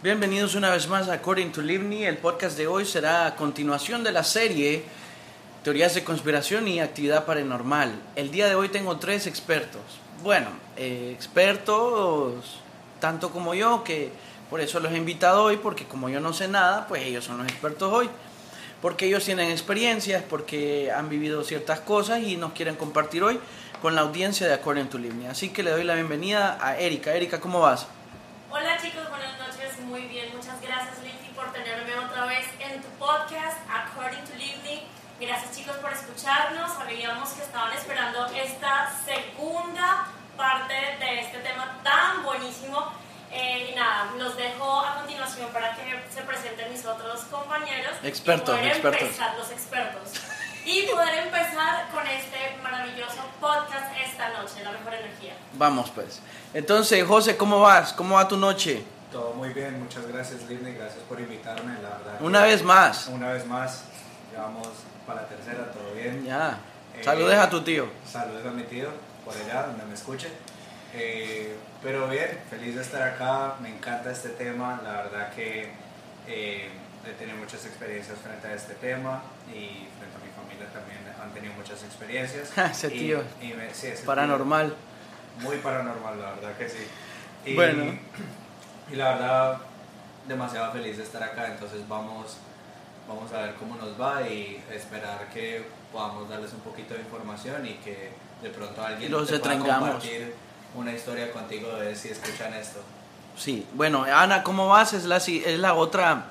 Bienvenidos una vez más a According to Livni. El podcast de hoy será a continuación de la serie Teorías de conspiración y actividad paranormal. El día de hoy tengo tres expertos. Bueno, eh, expertos tanto como yo, que por eso los he invitado hoy, porque como yo no sé nada, pues ellos son los expertos hoy. Porque ellos tienen experiencias, porque han vivido ciertas cosas y nos quieren compartir hoy con la audiencia de According to Livni. Así que le doy la bienvenida a Erika. Erika, ¿cómo vas? Hola chicos, buenas noches, muy bien, muchas gracias Lindy por tenerme otra vez en tu podcast According to Livni. Gracias chicos por escucharnos, sabíamos que estaban esperando esta segunda parte de este tema tan buenísimo. Eh, y nada, los dejo a continuación para que se presenten mis otros compañeros. Expertos, expertos. Empezar, los expertos. Y poder empezar con este maravilloso podcast esta noche, La Mejor Energía. Vamos pues. Entonces, José, ¿cómo vas? ¿Cómo va tu noche? Todo muy bien, muchas gracias Livni, gracias por invitarme, la verdad. Una vez más. Una vez más, ya vamos para la tercera, todo bien. Ya. Eh, Saludes a tu tío. Saludos a mi tío, por allá, donde me escuche. Eh, pero bien, feliz de estar acá, me encanta este tema, la verdad que eh, he tenido muchas experiencias frente a este tema y frente a mi familia también han tenido muchas experiencias. Ese Y- tío. y me- sí, ese tío. Paranormal. Muy paranormal, la verdad que sí. Y, Bueno. Y la verdad, demasiado feliz de estar acá, entonces vamos, vamos a ver cómo nos va y esperar que podamos darles un poquito de información y que de pronto alguien Los te pueda compartir una historia contigo de si escuchan esto. Sí. Bueno, Ana, ¿cómo vas? Es la, es la otra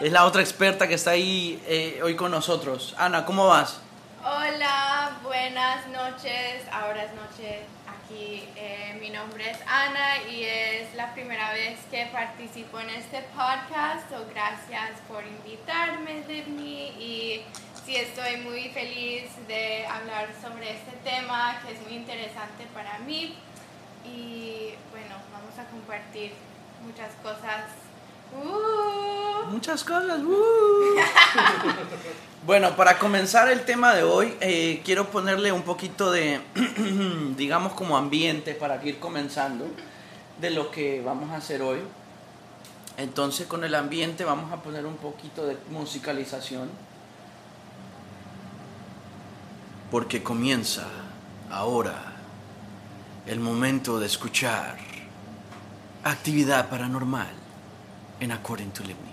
es la otra experta que está ahí eh, hoy con nosotros. Ana, ¿cómo vas? Hola, buenas noches. Ahora es noche aquí. Eh, mi nombre es Ana y es la primera vez que participo en este podcast. So, gracias por invitarme, Livni. Y sí, estoy muy feliz de hablar sobre este tema que es muy interesante para mí. Y bueno, vamos a compartir muchas cosas. Uh. Muchas cosas. ¡uh! bueno, para comenzar el tema de hoy, eh, quiero ponerle un poquito de, digamos, como ambiente para ir comenzando de lo que vamos a hacer hoy. Entonces, con el ambiente vamos a poner un poquito de musicalización. Porque comienza ahora el momento de escuchar actividad paranormal en According to Livni.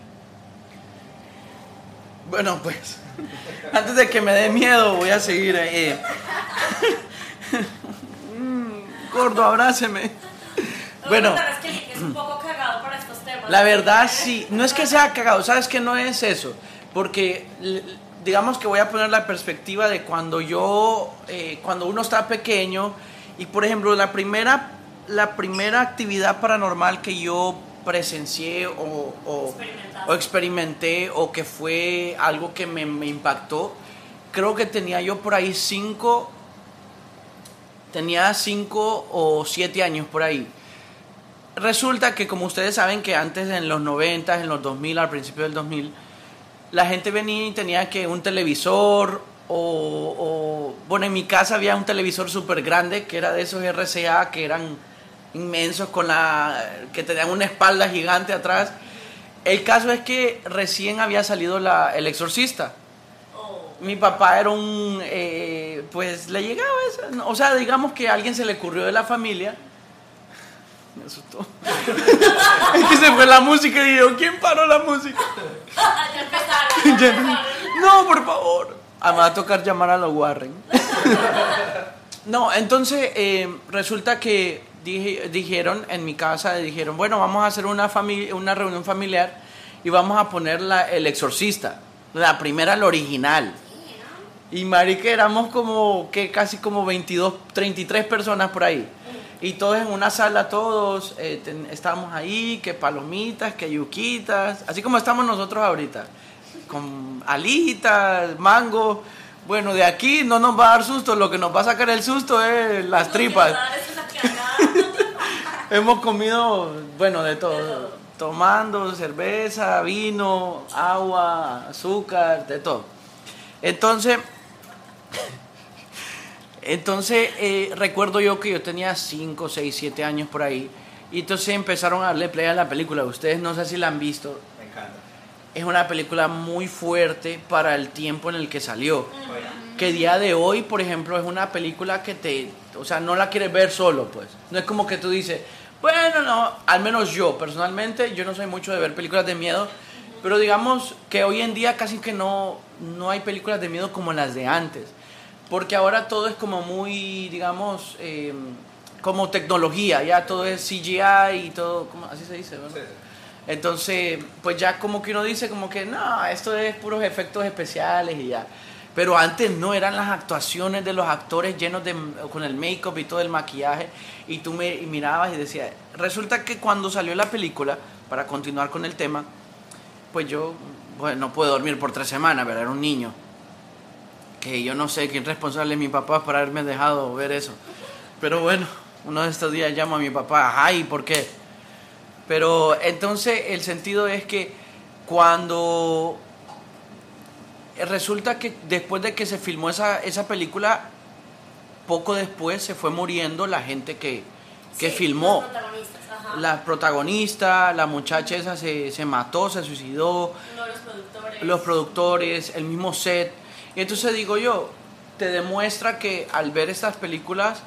Bueno, pues, antes de que me dé miedo, voy a seguir. eh. Gordo, abráceme. Bueno, La verdad es que Lindy es un poco cagado para estos temas. la verdad sí, no es que sea cagado, sabes que no es eso, porque digamos que voy a poner la perspectiva de cuando yo, eh, cuando uno está pequeño y por ejemplo la primera, la primera actividad paranormal que yo presencié o, o, o experimenté o que fue algo que me, me impactó, creo que tenía yo por ahí cinco, tenía cinco o siete años por ahí. Resulta que como ustedes saben que antes en los 90, en los 2000, al principio del 2000, la gente venía y tenía que un televisor o, o- bueno, en mi casa había un televisor súper grande que era de esos RCA que eran inmensos con la que tenían una espalda gigante atrás. El caso es que recién había salido la, El Exorcista. Mi papá era un, eh, pues le llegaba esa, o sea, digamos que a alguien se le ocurrió de la familia. Me asustó. es que se fue la música y yo, ¿quién paró la música? ya empezaron. ya empezaron. No, por favor. Ah, me va a tocar llamar a los Warren. no, entonces eh, resulta que dije- dijeron en mi casa, dijeron, bueno, vamos a hacer una, familia, una reunión familiar y vamos a poner la, el exorcista. La primera, la original. Y marica, éramos como, que casi como 22, 33 personas por ahí. Y todos en una sala, todos eh, ten- estábamos ahí, que palomitas, que yuquitas, así como estamos nosotros ahorita, con alitas, mango. Bueno, de aquí no nos va a dar susto, lo que nos va a sacar el susto es las que tripas. nos da es una cagada. Hemos comido, bueno, de todo. Tomando cerveza, vino, agua, azúcar, de todo. Entonces, entonces eh, recuerdo yo que yo tenía 5, 6, 7 años por ahí Y entonces empezaron a darle play a la película. Ustedes no sé si la han visto. Me encanta. Es una película muy fuerte para el tiempo en el que salió. Que día de hoy, por ejemplo, es una película que te... O sea, no la quieres ver solo, pues. No es como que tú dices, bueno, no, al menos yo, personalmente, yo no soy mucho de ver películas de miedo. Pero digamos que hoy en día casi que no, no hay películas de miedo como las de antes. Porque ahora todo es como muy, digamos, eh, como tecnología. Ya todo es CGI y todo, ¿cómo? así se dice, ¿verdad? sí, sí. Entonces, pues ya como que uno dice como que no, esto es puros efectos especiales y ya. Pero antes no eran las actuaciones de los actores llenos de con el make-up y todo el maquillaje y tú me mirabas y decías, resulta que cuando salió la película, para continuar con el tema, pues yo bueno, no puedo dormir por tres semanas, ¿verdad? Era un niño. Que yo no sé quién responsable es mi papá por haberme dejado ver eso. Pero bueno, uno de estos días llamo a mi papá, ay, ¿por qué? Pero entonces el sentido es que cuando resulta que después de que se filmó esa, esa película, poco después se fue muriendo la gente que, que Sí, filmó. Los protagonistas, ajá. La protagonista, la muchacha esa se, se mató, se suicidó, de los productores. los productores, el mismo set. Y entonces digo yo, te demuestra que al ver estas películas,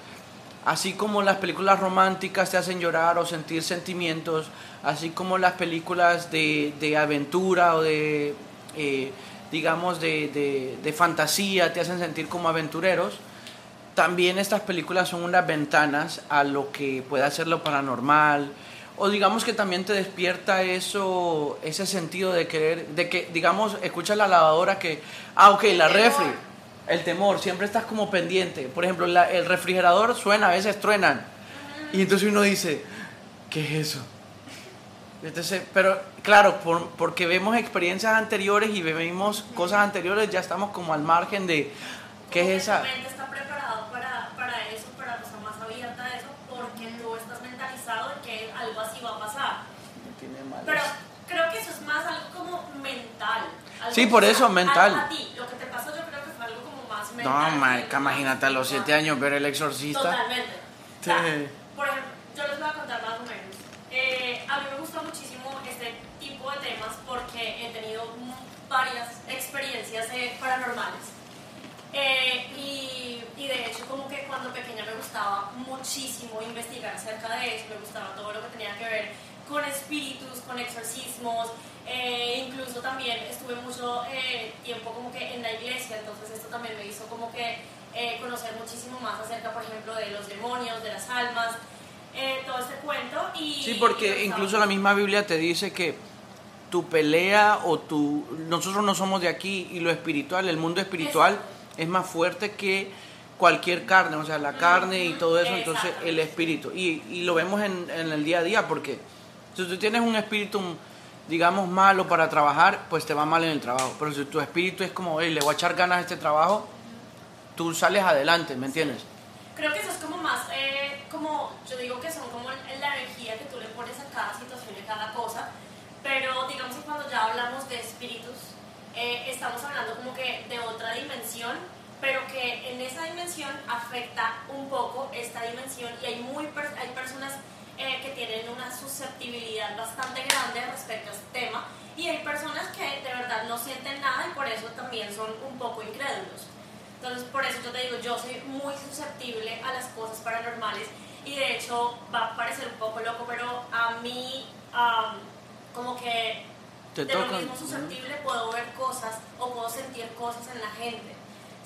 así como las películas románticas te hacen llorar o sentir sentimientos, así como las películas de, de aventura o de, eh, digamos, de, de- de fantasía te hacen sentir como aventureros, también estas películas son unas ventanas a lo que puede ser lo paranormal. O digamos que también te despierta eso ese sentido de querer de que digamos escuchas la lavadora que ah ok la refri. El temor siempre estás como pendiente. Por ejemplo la- el refrigerador suena a veces truenan. Y entonces uno dice qué es eso entonces pero claro por- porque vemos experiencias anteriores y vemos cosas anteriores ya estamos como al margen de qué es esa está preparado para, para eso, para estar más abierta a eso, porque tú estás mentalizado de que algo así va a pasar. Tiene mal Pero creo que eso es más algo como mental. algo Sí, por eso, a- mental. A, ti, lo que te pasó yo creo que fue algo como más No, mental. marica, algo más imagínate a los siete años ver el exorcista. Totalmente. O sea, Sí. por ejemplo, yo les voy a contar más o menos. Eh, a mí me gusta muchísimo este tipo de temas porque he tenido varias experiencias eh, paranormales. Eh, y, y de hecho, como que cuando pequeña me gustaba muchísimo investigar acerca de eso, me gustaba todo lo que tenía que ver con espíritus, con exorcismos, eh, incluso también estuve mucho eh, tiempo como que en la iglesia, entonces esto también me hizo como que eh, conocer muchísimo más acerca, por ejemplo, de los demonios, de las almas, eh, todo este cuento. Y, Sí, porque incluso la misma Biblia te dice que tu pelea o tu... Nosotros no somos de aquí y lo espiritual, el mundo espiritual es más fuerte que cualquier carne, o sea, la carne y todo eso, entonces el espíritu. Y, y lo vemos en, en el día a día porque si tú tienes un espíritu, digamos, malo para trabajar, pues te va mal en el trabajo. Pero si tu espíritu es como, hey, le voy a echar ganas a este trabajo, tú sales adelante, ¿me entiendes? Creo que eso es como más, eh, como yo digo que son como la energía que tú le pones a cada situación y a cada cosa, pero digamos que cuando ya hablamos de espíritus, eh, estamos hablando como que de otra dimensión, pero que en esa dimensión afecta un poco esta dimensión y hay, muy hay personas eh, que tienen una susceptibilidad bastante grande respecto a este tema y hay personas que de verdad no sienten nada y por eso también son un poco incrédulos. Entonces, por eso yo te digo, yo soy muy susceptible a las cosas paranormales y de hecho va a parecer un poco loco, pero a mí am, como que Te de lo tocan. mismo susceptible puedo ver cosas o puedo sentir cosas en la gente,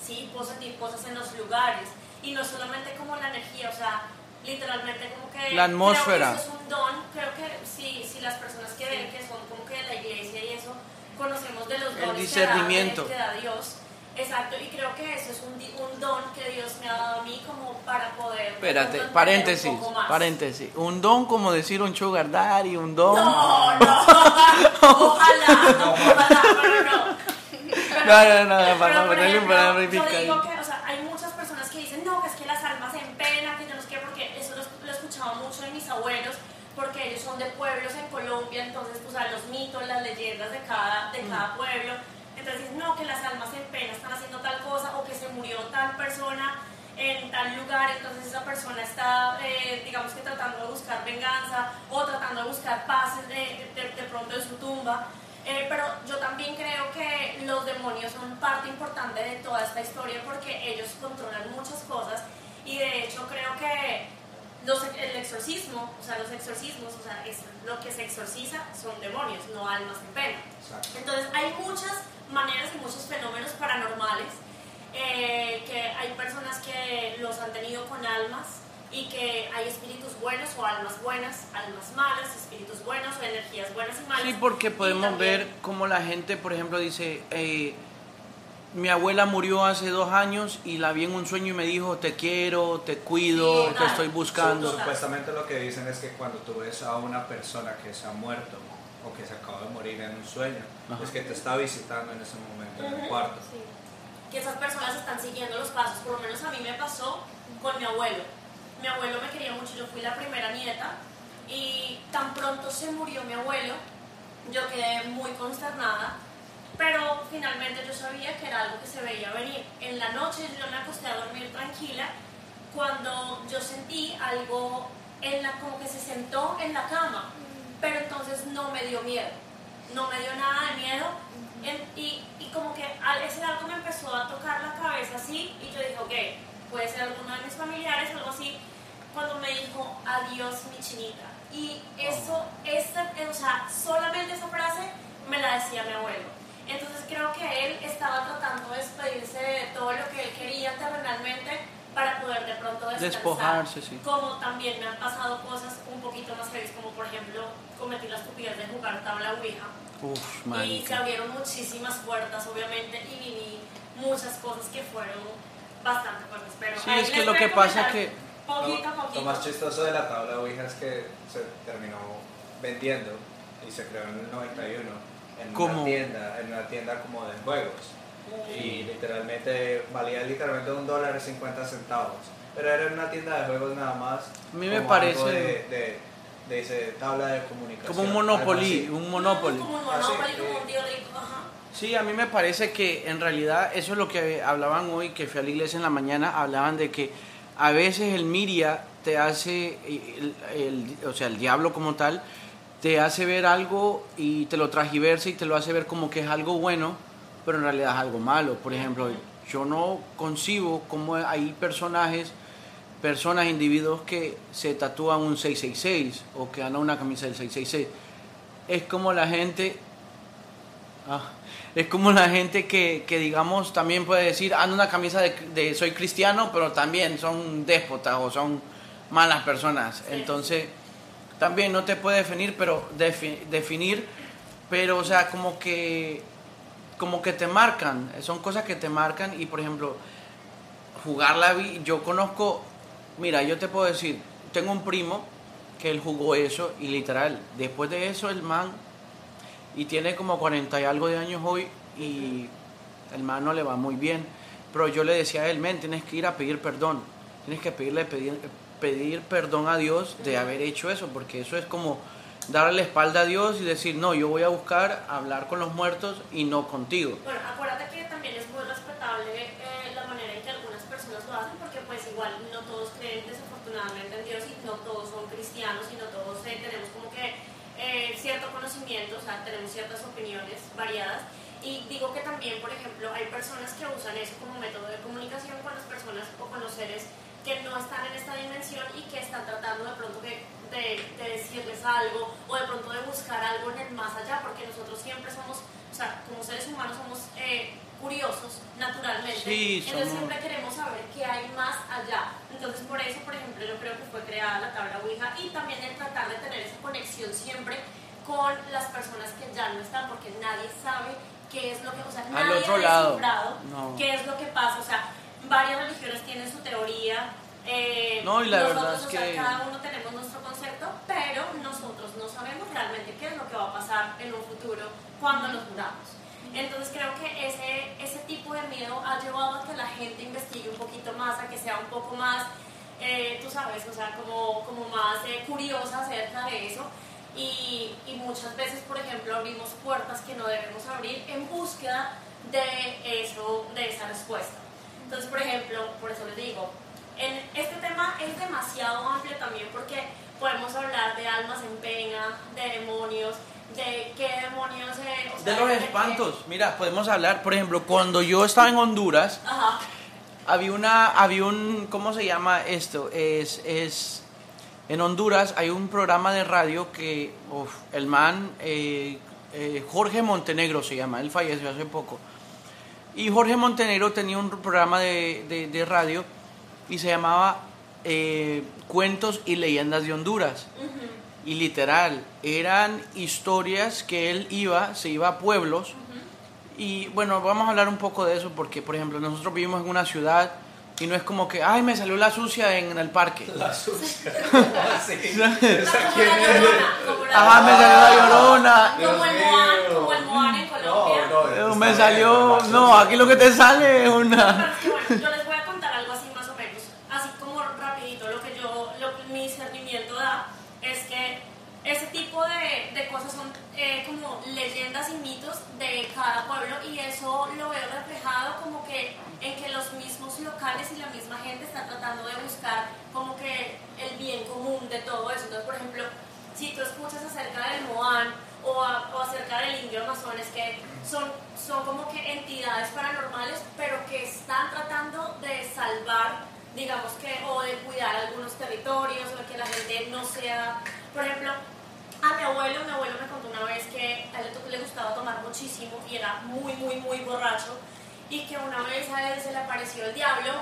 ¿sí? Puedo sentir cosas en los lugares y no solamente como la energía, o sea, literalmente como que... La atmósfera. Creo que eso es un don, creo que sí, si las personas que, que son como que de la iglesia y eso, conocemos de los El dones discernimiento. Que, da, que da Dios. Exacto, y creo que eso es un, un don que Dios me ha dado a mí como para poder... Espérate, paréntesis, un poco más. paréntesis. Un don como decir un sugar daddy, un don. No, no, ojalá, ojalá, pero no. Pero- No, no, no, pero, para un ejemplo, palabra Yo digo que, o sea, hay muchas personas que dicen, no, que es que las almas en pena, que yo no sé qué, porque eso lo, lo escuchaba mucho de mis abuelos, porque ellos son de pueblos en Colombia, entonces, pues, a los mitos, las leyendas de cada, de Mm. cada pueblo. Entonces no, que las almas en pena están haciendo tal cosa, o que se murió tal persona. en tal lugar, entonces esa persona está, eh, digamos que tratando de buscar venganza o tratando de buscar paz de, de, de pronto en su tumba. Eh, pero yo también creo que los demonios son parte importante de toda esta historia porque ellos controlan muchas cosas y de hecho creo que los, el exorcismo, o sea, los exorcismos, o sea, es, lo que se exorciza son demonios, no almas en pena. Entonces hay muchas maneras y muchos fenómenos paranormales eh, que hay personas que los han tenido con almas y que hay espíritus buenos o almas buenas, almas malas, espíritus buenos o energías buenas y malas. Sí, porque podemos también- ver cómo la gente, por ejemplo, dice, eh, mi abuela murió hace dos años y la vi en un sueño y me dijo, te quiero, te cuido, Sí, te estoy buscando. Supuestamente lo que dicen es que cuando tú ves a una persona que se ha muerto o que se acaba de morir en un sueño, Ajá. es que te está visitando en ese momento en el cuarto. Sí. que esas personas están siguiendo los pasos. Por lo menos a mí me pasó con mi abuelo. Mi abuelo me quería mucho, yo fui la primera nieta y tan pronto se murió mi abuelo, yo quedé muy consternada, pero finalmente yo sabía que era algo que se veía venir. En la noche yo me acosté a dormir tranquila cuando yo sentí algo en la, como que se sentó en la cama, pero entonces no me dio miedo, no me dio nada de miedo en- y, y como que ese algo me empezó a tocar la cabeza así y yo dije, ok, puede ser alguno de mis familiares o algo así, cuando me dijo, adiós mi chinita. Y eso, esa, o sea, solamente esa frase me la decía mi abuelo. Entonces creo que él estaba tratando de despedirse de todo lo que él quería terrenalmente para poder de pronto descansar. Despojarse, sí. Como también me han pasado cosas un poquito más heavy, como por ejemplo cometí la estupidez de jugar tabla Ouija. Uf, Y se abrieron muchísimas puertas, obviamente, y viví muchas cosas que fueron bastante fuertes. Pero Sí, es que lo que pasa comentar que- Poquito Lo, lo poquito. más chistoso de la tabla Ouija es que se terminó vendiendo y se creó en el 91 en ¿Cómo? una tienda, en una tienda como de juegos. Y literalmente valía literalmente un dólar y 50 centavos. Pero era en una tienda de juegos nada más. A mí me como parece- algo De, de, de ese tabla de comunicación. Como un Monopoly, un Monopoly. Como un Ah, sí, Monopoly, como un tío rico. Ajá. Sí, a mí me parece que en realidad eso es lo que hablaban hoy, que fui a la iglesia en la mañana, hablaban de que a veces el miria te hace, el, el- o sea, el diablo como tal, te hace ver algo y te lo transgiversa y te lo hace ver como que es algo bueno, pero en realidad es algo malo. Por ejemplo, yo no concibo cómo hay personajes, personas, individuos que se tatúan un 666 o que andan una camisa del 666. Es como la gente Ah, es como la gente que, que, digamos, también puede decir, ando una camisa de, de soy cristiano, pero también son déspotas o son malas personas. Sí. Entonces, también no te puede definir, pero defi- definir, pero, o sea, como que, como que te marcan, son cosas que te marcan y, por ejemplo, jugar la vi, yo conozco, mira, yo te puedo decir, tengo un primo que él jugó eso y literal, después de eso el man y tiene como 40 y algo de años hoy y el man no le va muy bien. Pero yo le decía a él, men, tienes que ir a pedir perdón. Tienes que pedirle pedir, perdón a Dios de haber hecho eso, porque eso es como darle la espalda a Dios y decir, no, yo voy a buscar hablar con los muertos y no contigo. Bueno, acuérdate que también es muy respetable eh, porque pues igual no todos creen desafortunadamente en Dios y no todos son cristianos y no todos eh, tenemos como que eh, cierto conocimiento, o sea, tenemos ciertas opiniones variadas. Y digo que también, por ejemplo, hay personas que usan eso como método de comunicación con las personas o con los seres que no están en esta dimensión y que están tratando de pronto de, de- de decirles algo o de pronto de buscar algo en el más allá, porque nosotros siempre somos, o sea, como seres humanos somos eh, curiosos naturalmente. Sí, Entonces somos- siempre queremos saber qué hay más allá. Entonces por eso, por ejemplo, yo creo que fue creada la tabla Ouija y también el tratar de tener esa conexión siempre con las personas que ya no están, porque nadie sabe qué es lo que, o sea, Al nadie otro lado. No. qué es lo que pasa, o sea, varias religiones tienen su teoría. eh, No, y la nosotros, verdad es o sea, que- cada uno tenemos nuestro concepto, pero nosotros no sabemos realmente qué es lo que va a pasar en un futuro cuando nos muramos. Entonces creo que ese, ese tipo de miedo ha llevado a que la gente investigue un poquito más, a que sea un poco más, eh, tú sabes, o sea, como, como más eh, curiosa acerca de eso. Y, y muchas veces, por ejemplo, abrimos puertas que no debemos abrir en búsqueda de eso, de esa respuesta. Entonces, por ejemplo, por eso les digo, en este tema es demasiado amplio también porque podemos hablar de almas en pena, de demonios, de qué demonios... o sea, De los espantos, mira, podemos hablar, por ejemplo, cuando yo estaba en Honduras, Ajá. había una, había un, ¿cómo se llama esto? Es, es, en Honduras hay un programa de radio que, uf, el man, eh, eh, Jorge Montenegro se llama, él falleció hace poco. Y Jorge Montenegro tenía un programa de, de- de radio y se llamaba eh, Cuentos y Leyendas de Honduras. Ujú. Y literal, eran historias que él iba, se iba a pueblos. Y bueno, vamos a hablar un poco de eso porque, por ejemplo, nosotros vivimos en una ciudad y no es como que, ay, me salió la sucia en el parque. La sucia. Sí. Llorona, como la Ajá, me salió la llorona. Como el Moan, como el Moan en Colombia. No, no, Me salió, no, aquí lo que te sale es una... Pero es que, bueno, yo les voy a contar algo así más o menos, así como rapidito, lo que yo, lo que mi discernimiento da es que ese tipo de, de cosas son eh, como de cada pueblo y eso lo veo reflejado como que en que los mismos locales y la misma gente está tratando de buscar como que el bien común de todo eso. Entonces, por ejemplo, si tú escuchas acerca del Moan o, a- o acerca del indio amazones, que son, son como que entidades paranormales, pero que están tratando de salvar, digamos que, o de cuidar algunos territorios, o de que la gente no sea, por ejemplo, a mi abuelo, mi abuelo me contó una vez que a él le gustaba tomar muchísimo y era muy, muy, muy borracho y que una vez a él se le apareció el diablo,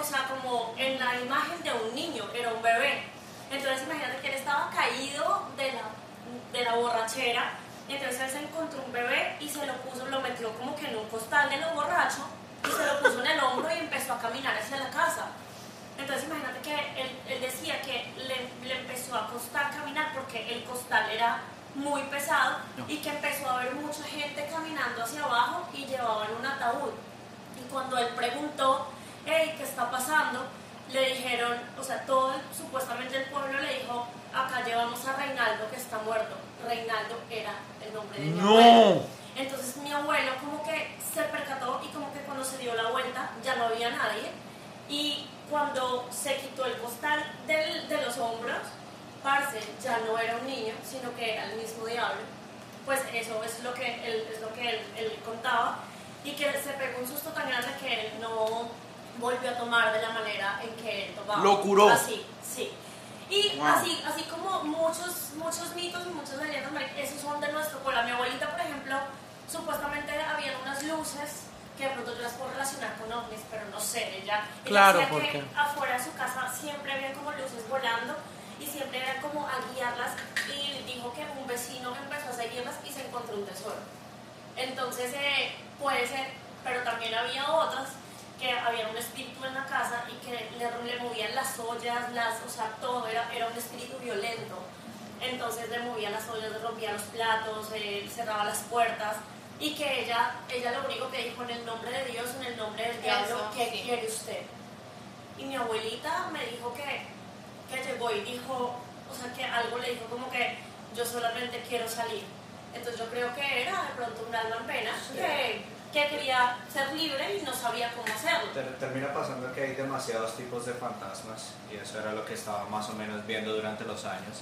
o sea, como en la imagen de un niño, era un bebé. Entonces imagínate que él estaba caído de la, de la borrachera, y entonces él se encontró un bebé y se lo puso, lo metió como que en un costal de los borrachos y se lo puso en el hombro y empezó a caminar hacia la casa. Entonces imagínate que él, él decía que le, le empezó a costar caminar porque el costal era muy pesado No. y que empezó a haber mucha gente caminando hacia abajo y llevaban un ataúd. Y cuando él preguntó, hey, ¿qué está pasando? Le dijeron, o sea, todo el- supuestamente el pueblo le dijo, acá llevamos a Reinaldo que está muerto. Reinaldo era el nombre de mi No. abuelo. Entonces mi abuelo como que se percató y como que cuando se dio la vuelta ya no había nadie. Y cuando se quitó el costal del- de los hombros, Parce ya no era un niño, sino que era el mismo diablo. Pues eso es lo que él, es lo que él, él contaba. Y que se pegó un susto tan grande que él no volvió a tomar de la manera en que él tomaba. Lo curó. Así, sí. Y Wow. así, así como muchos, muchos mitos y muchas leyendas, esos son de nuestro pueblo. Mi abuelita, por ejemplo, supuestamente había unas luces que de pronto yo las puedo relacionar con ovnis, pero no sé, ella, Claro, decía ¿por que afuera de su casa siempre había como luces volando y siempre era como a guiarlas y dijo que un vecino empezó a seguirlas y se encontró un tesoro. Entonces eh, puede ser, pero también había otras que había un espíritu en la casa y que le, le movían las ollas, las, o sea, todo era, era un espíritu violento. Entonces le movía las ollas, le rompía los platos, eh, cerraba las puertas y que ella, ella lo único que dijo en el nombre de Dios, en el nombre del diablo, Eso, ¿qué sí. quiere usted? Y mi abuelita me dijo que, que llegó y dijo, o sea, que algo le dijo como que yo solamente quiero salir. Entonces yo creo que era de pronto un alma en pena que, que quería ser libre y no sabía cómo hacerlo. Ter- Termina pasando que hay demasiados tipos de fantasmas y eso era lo que estaba más o menos viendo durante los años.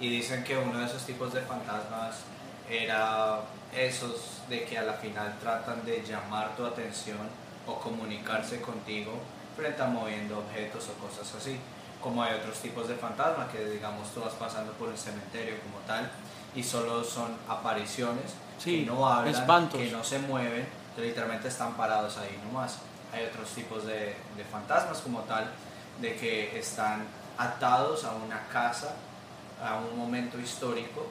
Y dicen que uno de esos tipos de fantasmas era esos de que a la final tratan de llamar tu atención o comunicarse contigo frente a moviendo objetos o cosas así. Como hay otros tipos de fantasmas que digamos tú vas pasando por el cementerio como tal y solo son apariciones Sí, que no hablan, espantos. que no se mueven, que literalmente están parados ahí nomás. Hay otros tipos de, de fantasmas como tal, de que están atados a una casa, a un momento histórico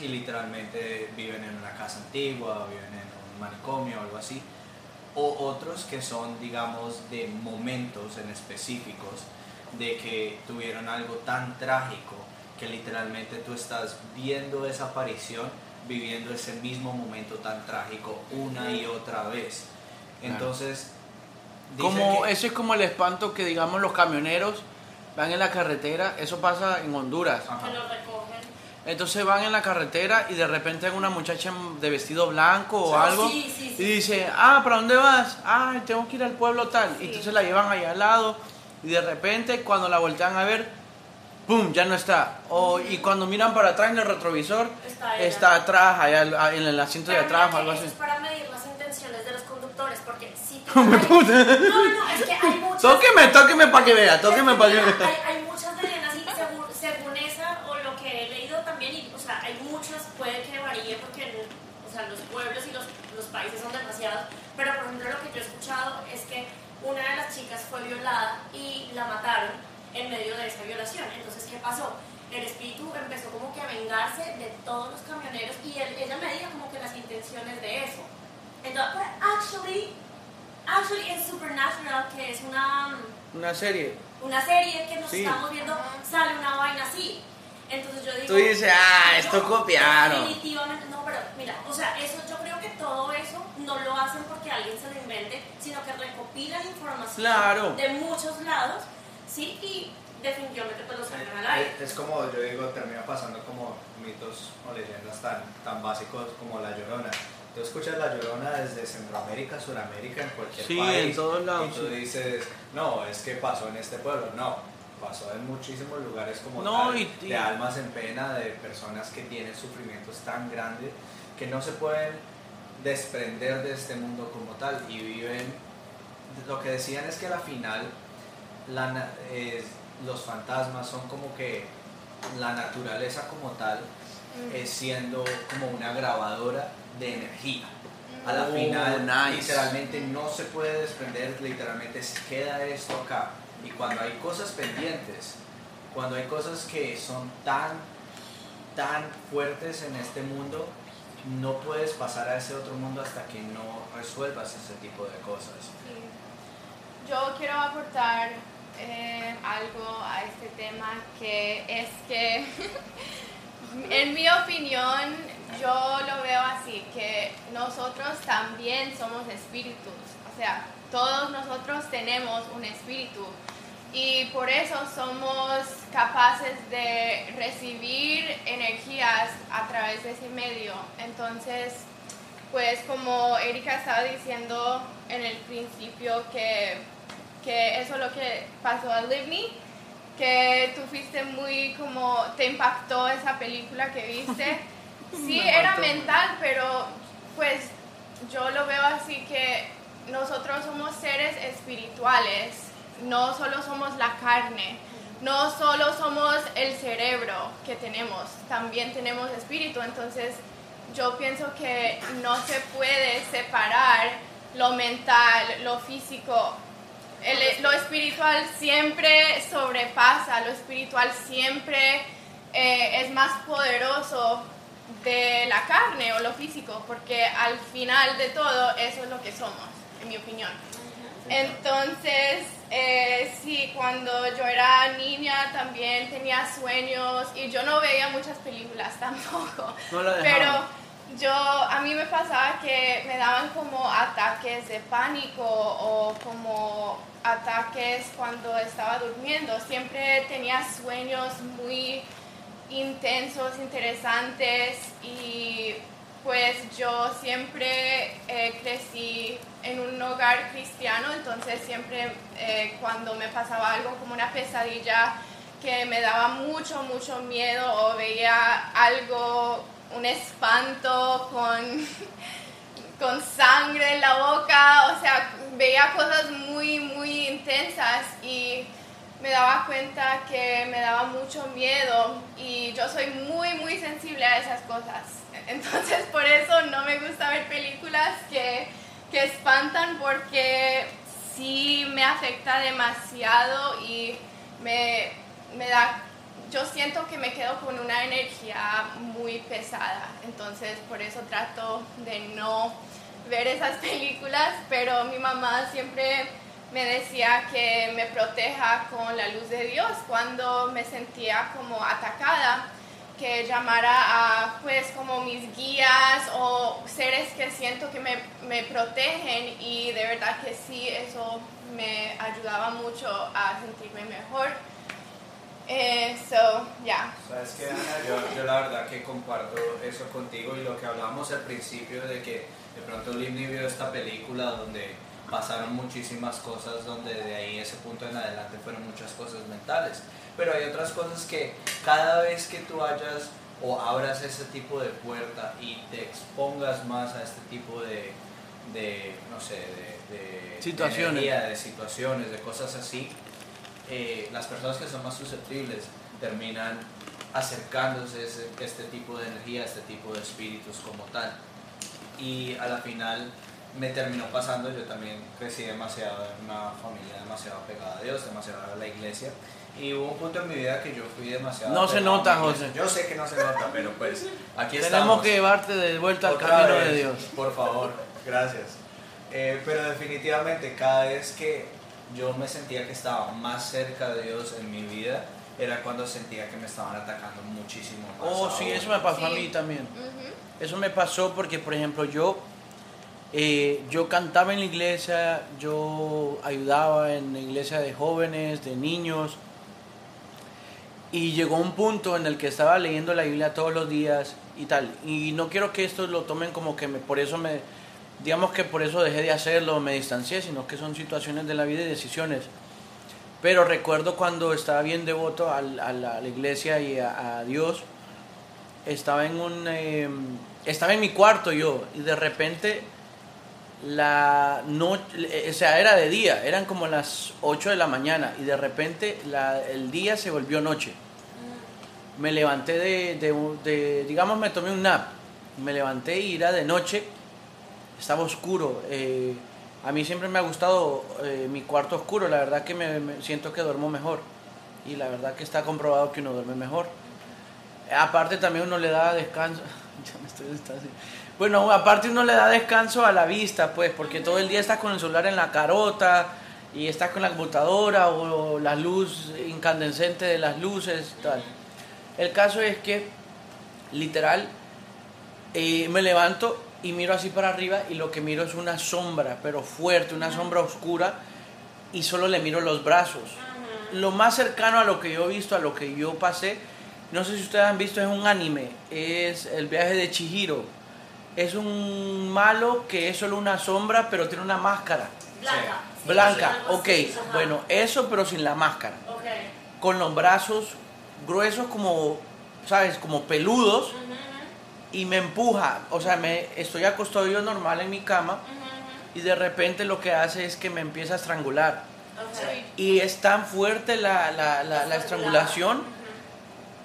y literalmente viven en una casa antigua, viven en un manicomio o algo así. O otros que son, digamos, de momentos en específicos, de que tuvieron algo tan trágico que literalmente tú estás viendo esa aparición, viviendo ese mismo momento tan trágico una y otra vez. Claro. Entonces, dicen Como, que- eso es como el espanto que, digamos, los camioneros van en la carretera. Eso pasa en Honduras. Ajá. Que lo recogen. Entonces van en la carretera y de repente hay una muchacha de vestido blanco o Sí, algo sí, sí, y dice, ah, ¿para dónde vas? Ah, tengo que ir al pueblo tal. Y entonces la llevan allá al lado y de repente cuando la voltean a ver, ¡pum! ya no está. O, y cuando miran para atrás en el retrovisor, Está está, atrás, allá al- en el asiento de Pero atrás o algo así. es para medir las intenciones de los conductores, porque si puta. No, no, es que hay muchas... Tóqueme, tóqueme para que vea, tóqueme para que vea. Hay, hay muchas leyendas y según, según esa o lo que he leído también, y, o sea, hay muchas, puede que varíe porque o sea, los pueblos y los, los países son demasiados, pero por ejemplo lo que yo he escuchado es que una de las chicas fue violada y la mataron en medio de esa violación. Entonces, ¿qué pasó? El espíritu empezó como que a vengarse de todos los camioneros y él- ella medía como que las intenciones de eso. Entonces, but actually, actually en Supernatural, que es una Una serie. una serie que nos Sí. estamos viendo, sale una vaina así. Entonces yo digo. Tú dices, ah, esto no, copiaron. Definitivamente, no, pero mira, o sea, eso yo creo que todo eso no lo hacen porque alguien se lo invente, sino que recopilan información Claro. de muchos lados, sí, y definitivamente pues lo sacan al aire. Es, como, yo digo, termina pasando como mitos o leyendas tan, tan básicos como La Llorona. Tú escuchas La Llorona desde Centroamérica, Suramérica, en cualquier Sí, país. en todos lados, Y tú dices, no, es que pasó en este pueblo. No, pasó en muchísimos lugares como No, tal, y- y- de almas en pena, de personas que tienen sufrimientos tan grandes que no se pueden desprender de este mundo como tal y viven lo que decían es que a la final la los fantasmas son como que la naturaleza como tal es siendo como una grabadora de energía. A la Oh, final, nice. literalmente no se puede desprender, literalmente se queda esto acá. Y cuando hay cosas pendientes, cuando hay cosas que son tan, tan fuertes en este mundo, no puedes pasar a ese otro mundo hasta que no resuelvas ese tipo de cosas. Yo quiero aportar eh, algo a este tema que es que, en mi opinión, yo lo veo así, que nosotros también somos espíritus, o sea, todos nosotros tenemos un espíritu y por eso somos capaces de recibir energías a través de ese medio. Entonces, pues como Erika estaba diciendo en el principio que, que eso es lo que pasó a Livni, que tú fuiste muy como, te impactó esa película que viste. Sí, Me era impactó. mental, pero pues yo lo veo así que nosotros somos seres espirituales, no solo somos la carne, no solo somos el cerebro que tenemos, también tenemos espíritu, entonces yo pienso que no se puede separar lo mental, lo físico. El- lo espiritual siempre sobrepasa, lo espiritual siempre eh, es más poderoso de la carne o lo físico, porque al final de todo eso es lo que somos, en mi opinión. Entonces, eh, sí, cuando yo era niña también tenía sueños y yo no veía muchas películas tampoco. No la Pero yo, a mí me pasaba que me daban como ataques de pánico o como ataques cuando estaba durmiendo. Siempre tenía sueños muy intensos, interesantes y pues yo siempre eh, crecí en un hogar cristiano, entonces siempre eh, cuando me pasaba algo como una pesadilla que me daba mucho, mucho miedo o veía algo, un espanto con, con sangre en la boca, o sea, veía cosas muy, muy intensas y me daba cuenta que me daba mucho miedo y yo soy muy, muy sensible a esas cosas. Entonces por eso no me gusta ver películas que, que espantan porque sí me afecta demasiado y me, me da, yo siento que me quedo con una energía muy pesada. Entonces por eso trato de no ver esas películas, pero mi mamá siempre me decía que me proteja con la luz de Dios cuando me sentía como atacada, que llamara a pues como mis guías o seres que siento que me, me protegen y de verdad que sí, eso me ayudaba mucho a sentirme mejor. Eh, so, yeah. ¿Sabes Ana? Yo, yo la verdad que comparto eso contigo y lo que hablábamos al principio de que de pronto Limni vio esta película donde pasaron muchísimas cosas donde de ahí ese punto en adelante fueron muchas cosas mentales. Pero hay otras cosas que cada vez que tú hayas o abras ese tipo de puerta y te expongas más a este tipo de, de no sé, de, de Situaciones. de energía, de situaciones, de cosas así, eh, las personas que son más susceptibles terminan acercándose a ese- este tipo de energía, a este tipo de espíritus como tal. Y a la final me terminó pasando, yo también crecí demasiado en una familia demasiado pegada a Dios, demasiado a la iglesia. Y hubo un punto en mi vida que yo fui demasiado... No se a nota. José. Yo sé que no se nota, pero pues aquí estamos. Tenemos que llevarte de vuelta al Otra camino vez, de Dios. Por favor, gracias. Eh, pero definitivamente cada vez que yo me sentía que estaba más cerca de Dios en mi vida, era cuando sentía que me estaban atacando muchísimo más. Oh, sí, eso me pasó a Sí. mí también. Ujú. Eso me pasó porque, por ejemplo, yo, eh, yo cantaba en la iglesia, yo ayudaba en la iglesia de jóvenes, de niños, y llegó un punto en el que estaba leyendo la Biblia todos los días y tal. Y no quiero que esto lo tomen como que me, por eso me, digamos que por eso dejé de hacerlo, me distancié, sino que son situaciones de la vida y decisiones. Pero recuerdo cuando estaba bien devoto a, la, iglesia y a, Dios, estaba en un eh, estaba en mi cuarto yo y de repente la noche o sea era de día eran como las 8 de la mañana y de repente la- el día se volvió noche me levanté de, de, de- digamos me tomé un nap me levanté y era de noche estaba oscuro eh, a mí siempre me ha gustado eh, mi cuarto oscuro la verdad que me, me siento que duermo mejor y la verdad que está comprobado que uno duerme mejor Aparte también uno le da descanso. ya me estoy distanciando. Bueno, aparte uno le da descanso a la vista, pues, porque todo el día estás con el celular en la carota y estás con la computadora o la luz incandescente de las luces, tal. El caso es que, literal, eh, me levanto y miro así para arriba y lo que miro es una sombra, pero fuerte, una sombra oscura y solo le miro los brazos. Lo más cercano a lo que yo he visto, a lo que yo pasé, no sé si ustedes han visto, es un anime, es el viaje de Chihiro. Es un malo que es solo una sombra, pero tiene una máscara. Blanca. Sí, Blanca, algo ok. así. Bueno, eso pero sin la máscara. Ok. Con los brazos gruesos como, ¿sabes? Como peludos y me empuja. O sea, me, estoy acostado yo normal en mi cama y de repente lo que hace es que me empieza a estrangular. Ok. Y es tan fuerte la, la, la, la estrangulación.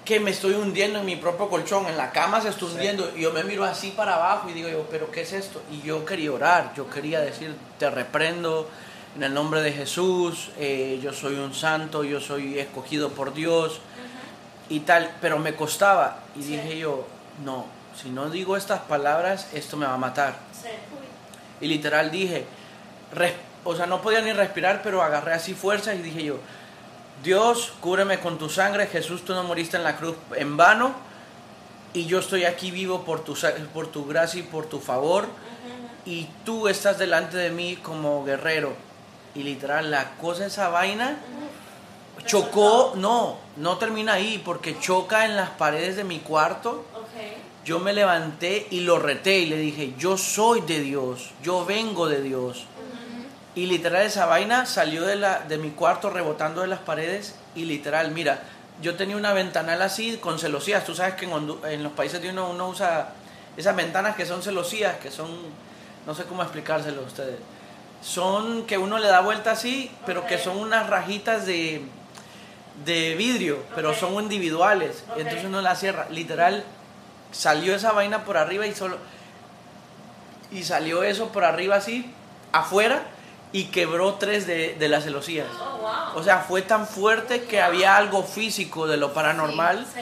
Que me estoy hundiendo en mi propio colchón, en la cama se está Sí. hundiendo y yo me miro así para abajo y digo yo, pero ¿qué es esto? Y yo quería orar, yo quería decir, te reprendo en el nombre de Jesús, eh, yo soy un santo, yo soy escogido por Dios y tal, pero me costaba y Sí. dije yo, no, si no digo estas palabras, esto me va a matar. Sí. Y literal dije, res- o sea, no podía ni respirar, pero agarré así fuerzas y dije yo, Dios, cúbreme con tu sangre, Jesús, tú no moriste en la cruz en vano, y yo estoy aquí vivo por tu, por tu gracia y por tu favor, y tú estás delante de mí como guerrero. Y literal, la cosa, esa vaina, chocó, no, no termina ahí, porque choca en las paredes de mi cuarto. Yo me levanté y lo reté y le dije, yo soy de Dios, yo vengo de Dios. Y literal esa vaina salió de, la, de mi cuarto rebotando de las paredes y literal, mira, yo tenía una ventanal así con celosías. Tú sabes que en, Hondu- en los países de uno uno usa esas ventanas que son celosías, que son, no sé cómo explicárselo a ustedes. Son que uno le da vuelta así, pero que son unas rajitas de, de vidrio, pero son individuales. Ok. Entonces uno la cierra. Literal, salió esa vaina por arriba y solo y salió eso por arriba así afuera y quebró tres de, de las celosías Oh, wow. o sea fue tan fuerte que había algo físico de lo paranormal Sí.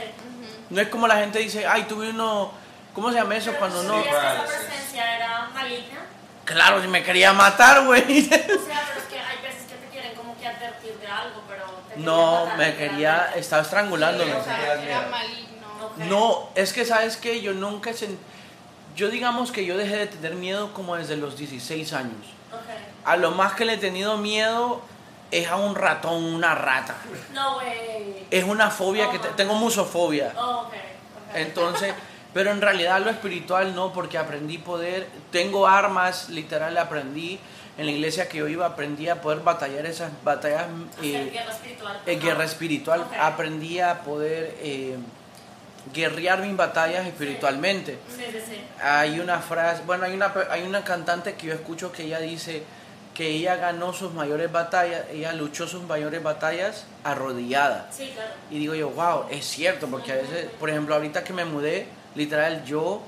no es como la gente dice ay tuve uno ¿cómo se llama eso Pero cuando ¿tú no esa presencia era maligna? claro si me quería matar güey O sea, pero es que hay veces que te quieren como que advertir de algo, pero te no matar, me quería estaba estrangulándome Sí, o sea, era maligno. Ok. No, es que sabes que yo nunca sen- yo digamos que yo dejé de tener miedo como desde los 16 años. Ok. A lo más que le he tenido miedo es a un ratón, una rata. No, güey. Es una fobia que te- tengo musofobia. Oh, ok. ok. Entonces, pero en realidad lo espiritual no, porque aprendí poder, tengo armas, literal aprendí. en la iglesia que yo iba aprendí a poder batallar esas batallas eh, guerra espiritual. eh, guerra espiritual. Ok. Aprendí a poder eh, guerrear mis batallas espiritualmente. Sí, sí, sí. Hay una frase, bueno, hay una, hay una cantante que yo escucho que ella dice que ella ganó sus mayores batallas, ella luchó sus mayores batallas arrodillada. Sí, claro. Y digo yo, wow, es cierto, porque a veces, por ejemplo, ahorita que me mudé, literal, yo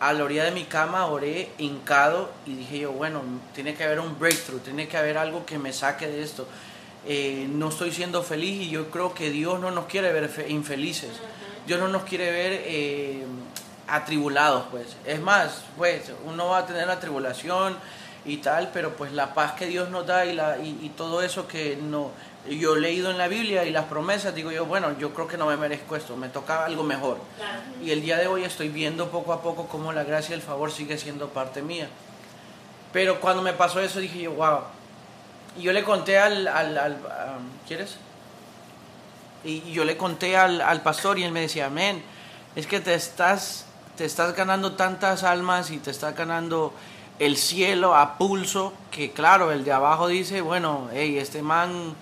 a la orilla de mi cama oré hincado y dije yo, bueno, tiene que haber un breakthrough, tiene que haber algo que me saque de esto. Eh, no estoy siendo feliz y yo creo que Dios no nos quiere ver fe- infelices. Dios no nos quiere ver eh, atribulados, pues. Es más, pues, uno va a tener la tribulación y tal, pero pues la paz que Dios nos da y, la, y, y todo eso que no, yo he leído en la Biblia y las promesas, digo yo, bueno, yo creo que no me merezco esto, me toca algo mejor. Claro. Y el día de hoy estoy viendo poco a poco cómo la gracia y el favor sigue siendo parte mía. Pero cuando me pasó eso dije yo, wow. Y yo le conté al... al, ¿Quieres? Y yo le conté al, al pastor y él me decía, amén, es que te estás, te estás ganando tantas almas y te estás ganando el cielo a pulso, que claro, el de abajo dice, bueno, hey, este man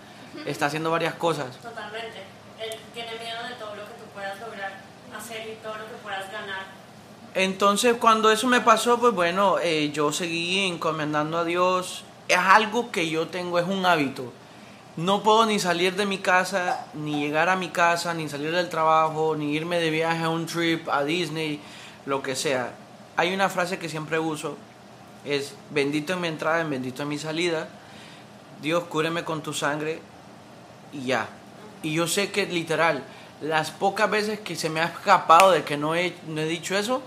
está haciendo varias cosas. Totalmente. Él tiene miedo de todo lo que tú puedas lograr hacer y todo lo que puedas ganar. Entonces, cuando eso me pasó, pues bueno, eh, yo seguí encomendando a Dios. Es algo que yo tengo, es un hábito. No puedo ni salir de mi casa, ni llegar a mi casa, ni salir del trabajo, ni irme de viaje a un trip, a Disney, lo que sea. Hay una frase que siempre uso, es bendito en mi entrada, en bendito en mi salida. Dios, cúreme con tu sangre y ya. Y yo sé que literal, las pocas veces que se me ha escapado de que no he, no he dicho eso,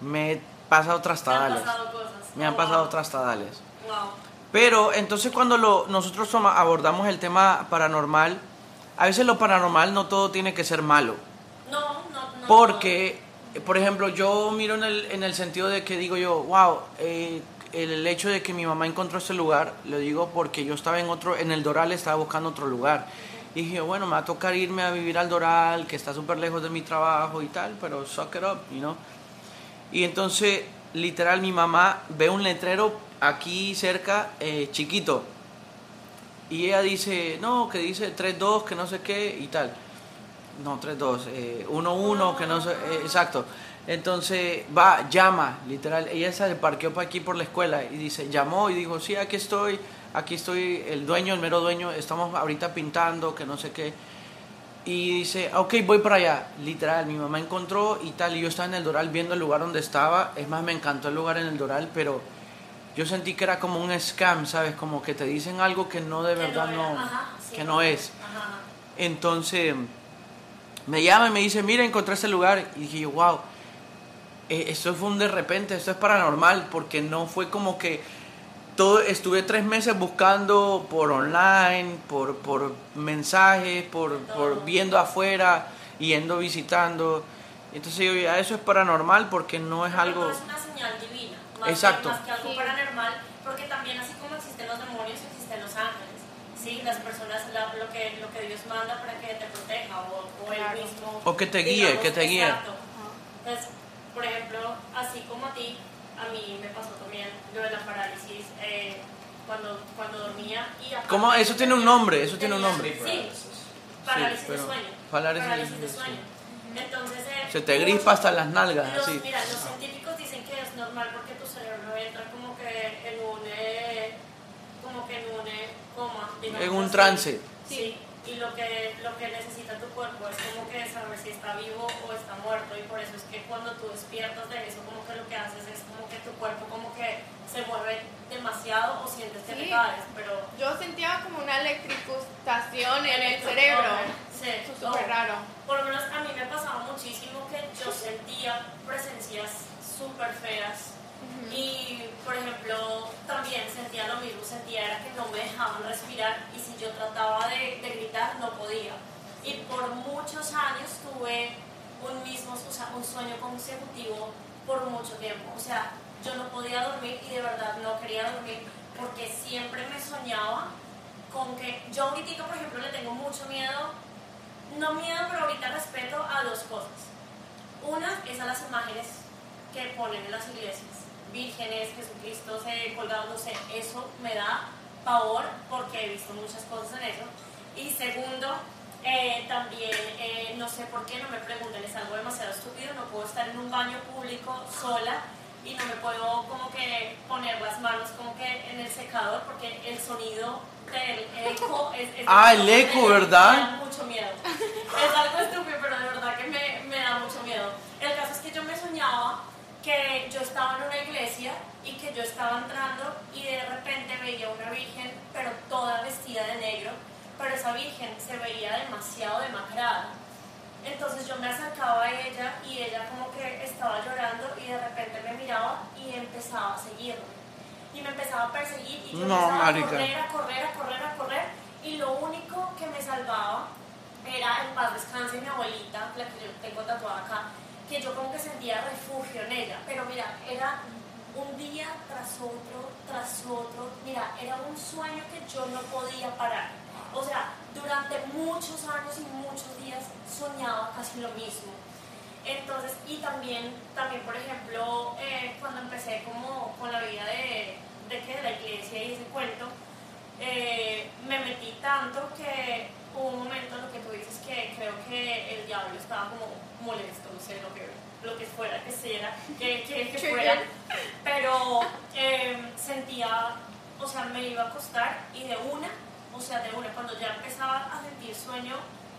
me he pasado Me han trastadales. pasado cosas. Me han pasado wow. trastadales. Wow. Pero entonces cuando lo, nosotros toma- abordamos el tema paranormal, a veces lo paranormal no todo tiene que ser malo. No, no, no. Porque, por ejemplo, yo miro en el, en el sentido de que digo yo, wow, eh, el hecho de que mi mamá encontró este lugar, lo digo porque yo estaba en otro, en el Doral estaba buscando otro lugar. Y dije, bueno, me va a tocar irme a vivir al Doral, que está súper lejos de mi trabajo y tal, pero suck it up, you know. Y entonces, literal, mi mamá ve un letrero aquí cerca, eh, chiquito. Y ella dice, no, que dice 3-2, que no sé qué y tal. No, 3-2, eh, 1-1, que no sé, eh, exacto. Entonces va, llama, literal. Ella se parqueó para aquí por la escuela y dice, llamó y dijo, sí, aquí estoy, aquí estoy, el dueño, el mero dueño, estamos ahorita pintando, que no sé qué. Y dice, ok, voy para allá. Literal, mi mamá encontró y tal, y yo estaba en el Doral viendo el lugar donde estaba. Es más, me encantó el lugar en el Doral, pero yo sentí que era como un scam, ¿sabes? Como que te dicen algo que no de Que verdad no, Ajá, sí. que no es. Ajá. Entonces me llama y me dice, mira, encontré este lugar. Y dije, yo, wow, eh, esto fue un de repente, esto es paranormal, porque no fue como que todo, estuve tres meses buscando por online, por, por mensajes, por, por viendo afuera, yendo visitando. Entonces yo, ya eso es paranormal porque no es algo... no es una señal divina. Más Exacto. Que, más que algo Sí. paranormal, porque también así como existen los demonios, existen los ángeles. Sí, las personas, la- lo, que, lo que Dios manda para que te proteja o, o Claro. él mismo. O que te guíe, que te guíe. Exacto. Entonces, por ejemplo, así como a ti, a mí me pasó también lo de la parálisis eh, cuando, cuando dormía. Y aparte ¿Cómo? Eso tiene un nombre, eso tiene un nombre. Sí, parálisis Sí, de sueño. parálisis de de sueño. Entonces, eh, Se te grispa hasta las nalgas, los, así. Mira, los científicos dicen que es normal porque tu cerebro entra como que en un, eh, como que en un coma. digamos En un trance. Sí, y lo que, lo que necesita tu cuerpo es como que saber si está vivo o está muerto y por eso es que cuando tú despiertas de eso como que lo que haces es como que tu cuerpo como que se mueve demasiado o sientes que te Sí. caes, pero... Yo sentía como una electrificación en el cerebro. Sí, Eso es súper raro. por lo menos a mí me pasaba muchísimo que yo sentía presencias súper feas y por ejemplo también sentía lo mismo, sentía que no me dejaban respirar y si yo trataba de, de gritar no podía y por muchos años tuve un mismo, o sea, un sueño consecutivo por mucho tiempo, o sea, yo no podía dormir y de verdad no quería dormir porque siempre me soñaba con que yo ahorita por ejemplo le tengo mucho miedo no miedo, pero ahorita respeto a dos cosas. Una es a las imágenes que ponen en las iglesias. Vírgenes, Jesucristo se colgado, no sé, eso me da pavor porque he visto muchas cosas en eso. Y segundo, eh, también eh, no sé por qué, no me pregunten, es algo demasiado estúpido, no puedo estar en un baño público sola y no me puedo como que poner las manos como que en el secador porque el sonido del eco es... es Ah, el eco, ¿verdad? Me da mucho miedo. Es algo estúpido, pero de verdad que me, me da mucho miedo. El caso es que yo me soñaba que yo estaba en una iglesia y que yo estaba entrando y de repente veía una virgen, pero toda vestida de negro, pero esa virgen se veía demasiado demacrada. Entonces yo me acercaba a ella y ella como que estaba llorando y de repente me miraba y empezaba a seguirme. Y me empezaba a perseguir y yo No, empezaba marica. a correr, a correr, a correr, a correr. Y lo único que me salvaba era en paz descanse mi abuelita, la que yo tengo tatuada acá, que yo como que sentía refugio en ella. Pero mira, era un día tras otro, tras otro. Mira, era un sueño que yo no podía parar. O sea, durante muchos años y muchos días soñaba casi lo mismo. Entonces, y también, también por ejemplo, eh, cuando empecé como con la vida de, de, de la iglesia y ese cuento, eh, me metí tanto que hubo un momento en lo que tú dices que creo que el diablo estaba como molesto, no sé, lo que, lo que fuera, que sea, que, que, que fuera, pero eh, sentía, o sea, me iba a acostar y de una, o sea, de una, cuando ya empezaba a sentir sueño,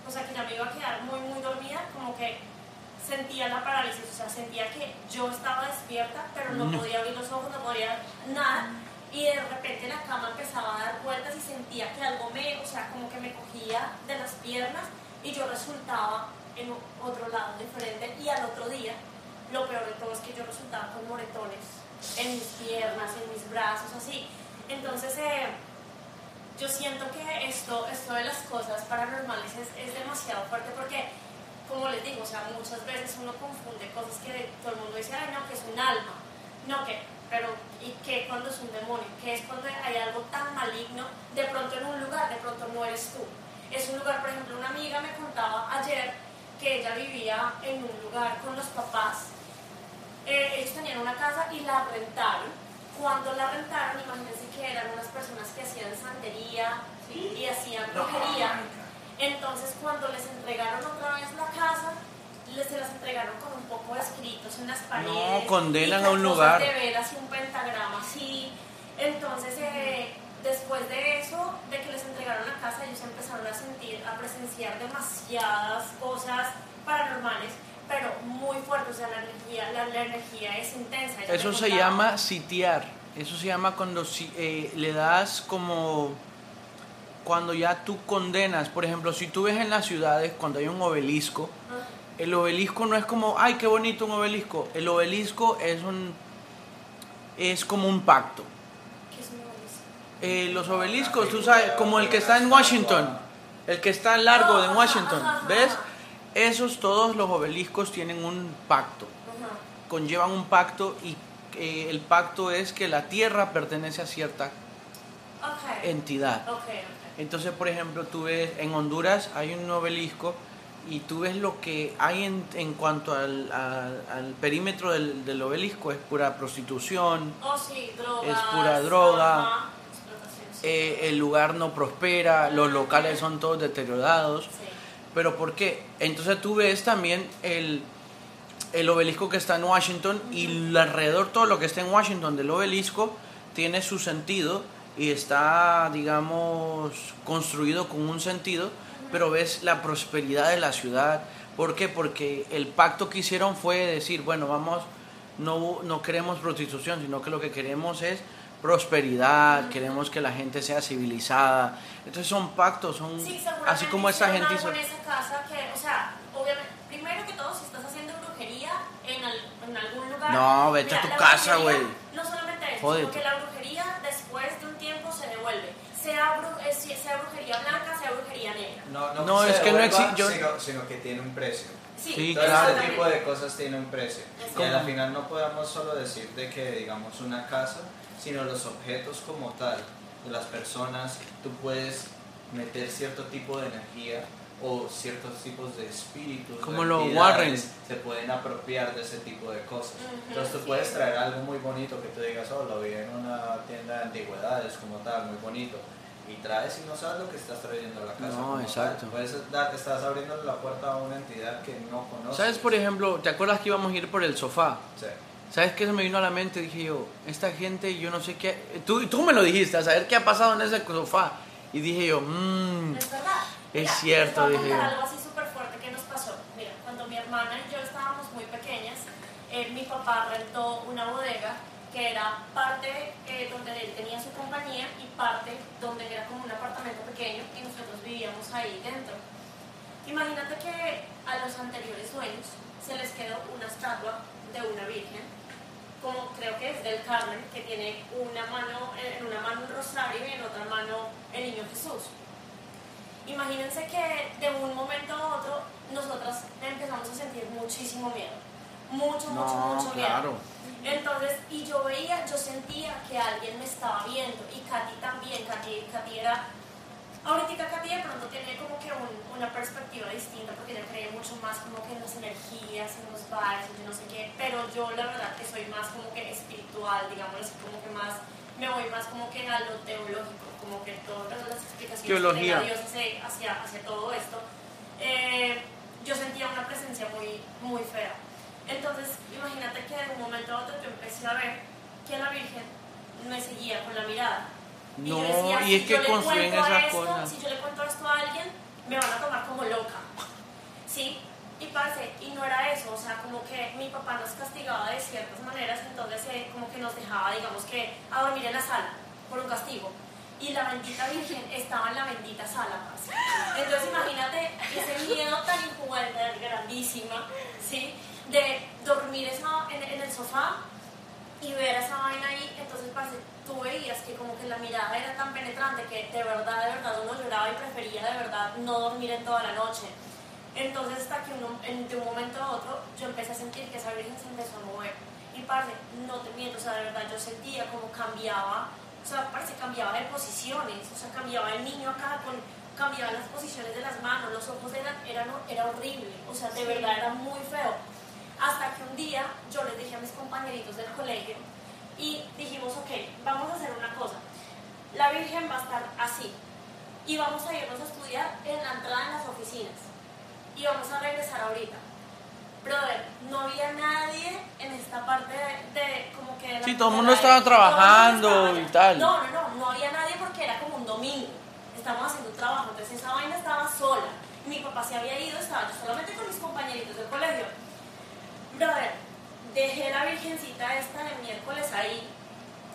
o sea, que ya me iba a quedar muy, muy dormida, como que sentía la parálisis, o sea, sentía que yo estaba despierta, pero no No. podía abrir los ojos, no podía nada, y de repente la cama empezaba a dar vueltas y sentía que algo me, o sea, como que me cogía de las piernas y yo resultaba en otro lado diferente, y al otro día, lo peor de todo es que yo resultaba con moretones en mis piernas, en mis brazos, así. Entonces, eh, yo siento que esto, esto de las cosas paranormales es, es demasiado fuerte porque, como les digo, o sea, muchas veces uno confunde cosas que todo el mundo dice, ay, no, que es un alma, no, que, pero, ¿y qué cuando es un demonio? ¿Qué es cuando hay algo tan maligno, de pronto en un lugar, de pronto no eres tú? Es un lugar, por ejemplo, una amiga me contaba ayer que ella vivía en un lugar con los papás eh, ellos tenían una casa y la rentaron. Cuando la rentaron, imagínense que eran unas personas que hacían santería y hacían brujería. Entonces, cuando les entregaron otra vez la casa, les, se las entregaron con un poco de escritos en las paredes. condenan y a un lugar. de velas y un pentagrama así. Entonces, eh, después de eso, de que les entregaron la casa, ellos empezaron a sentir, a presenciar demasiadas cosas paranormales, pero muy fuertes. O sea, la energía, la, la energía es intensa. Eso se llama sitiar. Eso se llama cuando si- eh, le das como... Cuando ya tú condenas, por ejemplo, si tú ves en las ciudades cuando hay un obelisco, Ah, el obelisco no es como, ay, qué bonito un obelisco. El obelisco es un... es como un pacto. ¿qué es un obelisco? Eh, los obeliscos, tú sabes, como el que está en Washington, el que está largo de Washington, ¿ves? Esos todos los obeliscos tienen un pacto, conllevan un pacto y eh, el pacto es que la tierra pertenece a cierta entidad. Entonces, por ejemplo, tú ves en Honduras hay un obelisco y tú ves lo que hay en, en cuanto al, al- al perímetro del, del obelisco, es pura prostitución, Oh, sí, drogas. Es pura droga. Eh, el lugar no prospera, los locales son todos deteriorados. Sí. Pero ¿por qué? Entonces tú ves también el, el obelisco que está en Washington y alrededor todo lo que está en Washington del obelisco tiene su sentido y está, digamos, construido con un sentido, pero ves la prosperidad de la ciudad. ¿Por qué? Porque el pacto que hicieron fue decir, bueno, vamos, no, no queremos prostitución, sino que lo que queremos es prosperidad, queremos que la gente sea civilizada. Entonces son pactos, son Sí, así como esa hicieron gente hizo. en esa casa que, o sea, obviamente, primero que todo, si estás haciendo brujería en, al- en algún lugar. No, vete a tu casa, güey. No solamente eso, Jódete. sino que la brujería después de un tiempo se devuelve. Sea, bru- eh, sea brujería blanca, sea brujería negra. No, no, No, es que no devuelva, exi- yo- Sino, sino que tiene un precio. Sí, Sí, Todo claro. este tipo de cosas tiene un precio. Y al final no podemos solo decir de que, digamos, una casa, sino los objetos como tal, de las personas, tú puedes meter cierto tipo de energía o ciertos tipos de espíritus. Como los Warren. Se pueden apropiar de ese tipo de cosas. Entonces tú puedes traer algo muy bonito que tú digas, oh, lo vi en una tienda de antigüedades como tal, muy bonito. Y traes y no sabes lo que estás trayendo a la casa. No, como tal. exacto. Puedes dar, estás abriendo la puerta a una entidad que no conoces. ¿Sabes, por ejemplo, te acuerdas que íbamos a ir por el sofá? Sí. ¿Sabes qué se me vino a la mente? Dije yo, esta gente, yo no sé qué. Tú, tú me lo dijiste, a saber qué ha pasado en ese sofá. Y dije yo, mmm. Es verdad. Es cierto, les voy a dije yo. algo así súper fuerte que nos pasó. Mira, cuando mi hermana y yo estábamos muy pequeñas, eh, mi papá rentó una bodega que era parte eh, donde él tenía su compañía y parte donde era como un apartamento pequeño y nosotros vivíamos ahí dentro. Imagínate que a los anteriores dueños se les quedó una estatua de una virgen, como creo que es del Carmen, que tiene una mano, en una mano un rosario y en otra mano el niño Jesús. Imagínense que de un momento a otro nosotras empezamos a sentir muchísimo miedo. Mucho, mucho, mucho miedo. Entonces, y yo veía, yo sentía que alguien me estaba viendo y Katy también, Katy, Katy era, ahorita Katy de pronto tiene como que un- una perspectiva distinta porque ella cree mucho más como que en las energías, en los vibes, yo no sé qué, pero yo la verdad que soy más como que espiritual, digamos así, como que más, me voy más como que a lo teológico, como que todas las explicaciones Teología. que tenga Dios hacia, hacia, hacia todo esto. Eh, yo sentía una presencia muy, muy fea. Entonces, imagínate que de un momento a otro yo empecé a ver que la Virgen me seguía con la mirada. Y No, decía, y si es que yo le construyen esas esto, cosas. Si yo le cuento esto a alguien, me van a tomar como loca. ¿Sí? Y parce, y no era eso, o sea, como que mi papá nos castigaba de ciertas maneras, entonces eh, como que nos dejaba, digamos que, a dormir en la sala por un castigo. Y la bendita Virgen estaba en la bendita sala, parce. Entonces imagínate ese miedo tan injuguable, tan grandísima, ¿sí? De dormir esa, en, en el sofá y ver esa vaina ahí, entonces parce, tú veías que como que la mirada era tan penetrante que de verdad, de verdad uno lloraba y prefería de verdad no dormir en toda la noche. Entonces hasta que uno, en- de un momento a otro yo empecé a sentir que esa virgen se empezó a mover. Y parce, no te miento, o sea, de verdad yo sentía como cambiaba, o sea, parece cambiaba de posiciones, o sea, cambiaba el niño acá con cambiaba las posiciones de las manos, los ojos eran, eran era horrible, o sea, de verdad era muy feo. Hasta que un día yo les dije a mis compañeritos del colegio y dijimos, ok, vamos a hacer una cosa. La Virgen va a estar así y vamos a irnos a estudiar en la entrada en las oficinas y vamos a regresar ahorita. Brother, no había nadie en esta parte de, de como que... de Sí, todo el mundo estaba trabajando estaba- y tal. No, no, no, no había nadie porque era como un domingo. Estábamos haciendo un trabajo, entonces esa vaina estaba sola. Mi papá se había ido, estaba yo solamente con mis compañeritos del colegio. Brother, dejé la virgencita esta de miércoles ahí.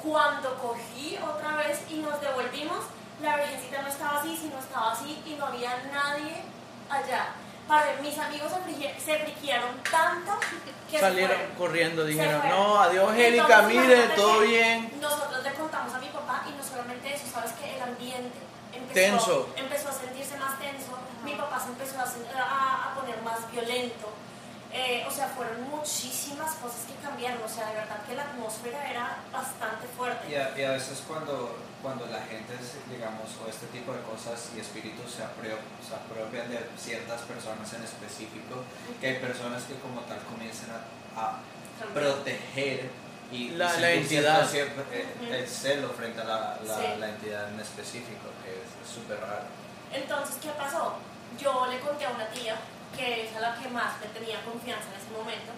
Cuando cogí otra vez y nos devolvimos, la virgencita no estaba así, sino estaba así y no había nadie allá. Mis amigos se, se friquearon tanto que se Salieron fueron. corriendo, Se dijeron, no, adiós, Angélica, mire, todo bien. Nosotros le contamos a mi papá y no solamente eso, sabes que el ambiente empezó, Tenso. empezó a sentirse más tenso, mi papá se empezó a, a- a poner más violento. Eh, o sea, fueron muchísimas cosas que cambiaron, o sea, de verdad que la atmósfera era bastante fuerte. Y a, y a veces cuando, cuando la gente, digamos, o este tipo de cosas y espíritus se, apro- se apropian de ciertas personas en específico, que hay personas que como tal comienzan a, a proteger y, La- la entidad. cierto- cierto, eh, el celo frente a la, la, Sí. la entidad en específico, que es es súper raro. Entonces, ¿qué pasó? Yo le conté a una tía, que es a la que más le tenía confianza en ese momento.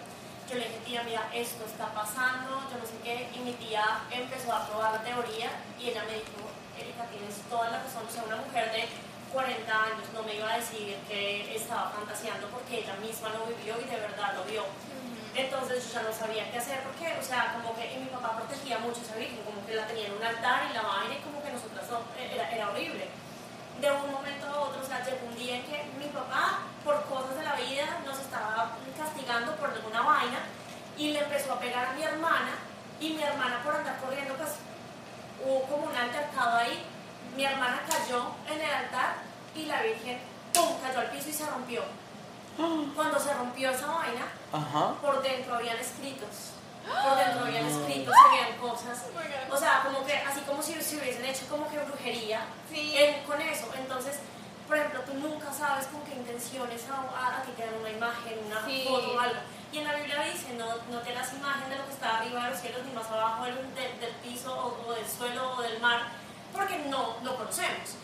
Yo le dije, tía, mira, esto está pasando, yo no sé qué. Y mi tía empezó a probar la teoría y ella me dijo, Erika, tienes toda la razón. O sea, una mujer de 40 años no me iba a decir que estaba fantaseando porque ella misma lo vivió y de verdad lo vio. Entonces yo ya no sabía qué hacer porque, o sea, como que y mi papá protegía mucho esa virgen, como que la tenía en un altar y la vaina y como que nosotras no- era, era horrible. De un momento a otro, o sea, llegó un día en que mi papá, por cosas de la vida, nos estaba castigando por alguna vaina y le empezó a pegar a mi hermana y mi hermana por andar corriendo, pues hubo como un altercado ahí. Mi hermana cayó en el altar y la virgen, ¡pum!, cayó al piso y se rompió. Cuando se rompió esa vaina, Ajá. por dentro habían escritos. Por dentro habían escritos, veían cosas. Oh. O sea, como que así como si se hubiesen hecho como que brujería Sí. en- con eso. Entonces, por ejemplo, tú nunca sabes con qué intenciones a, a, a ti te dan una imagen, una Sí. foto o algo. Y en la Biblia dice, no, no te das imagen de lo que está arriba de los cielos ni más abajo del, del- del piso o, o del suelo o del mar, porque no lo conocemos.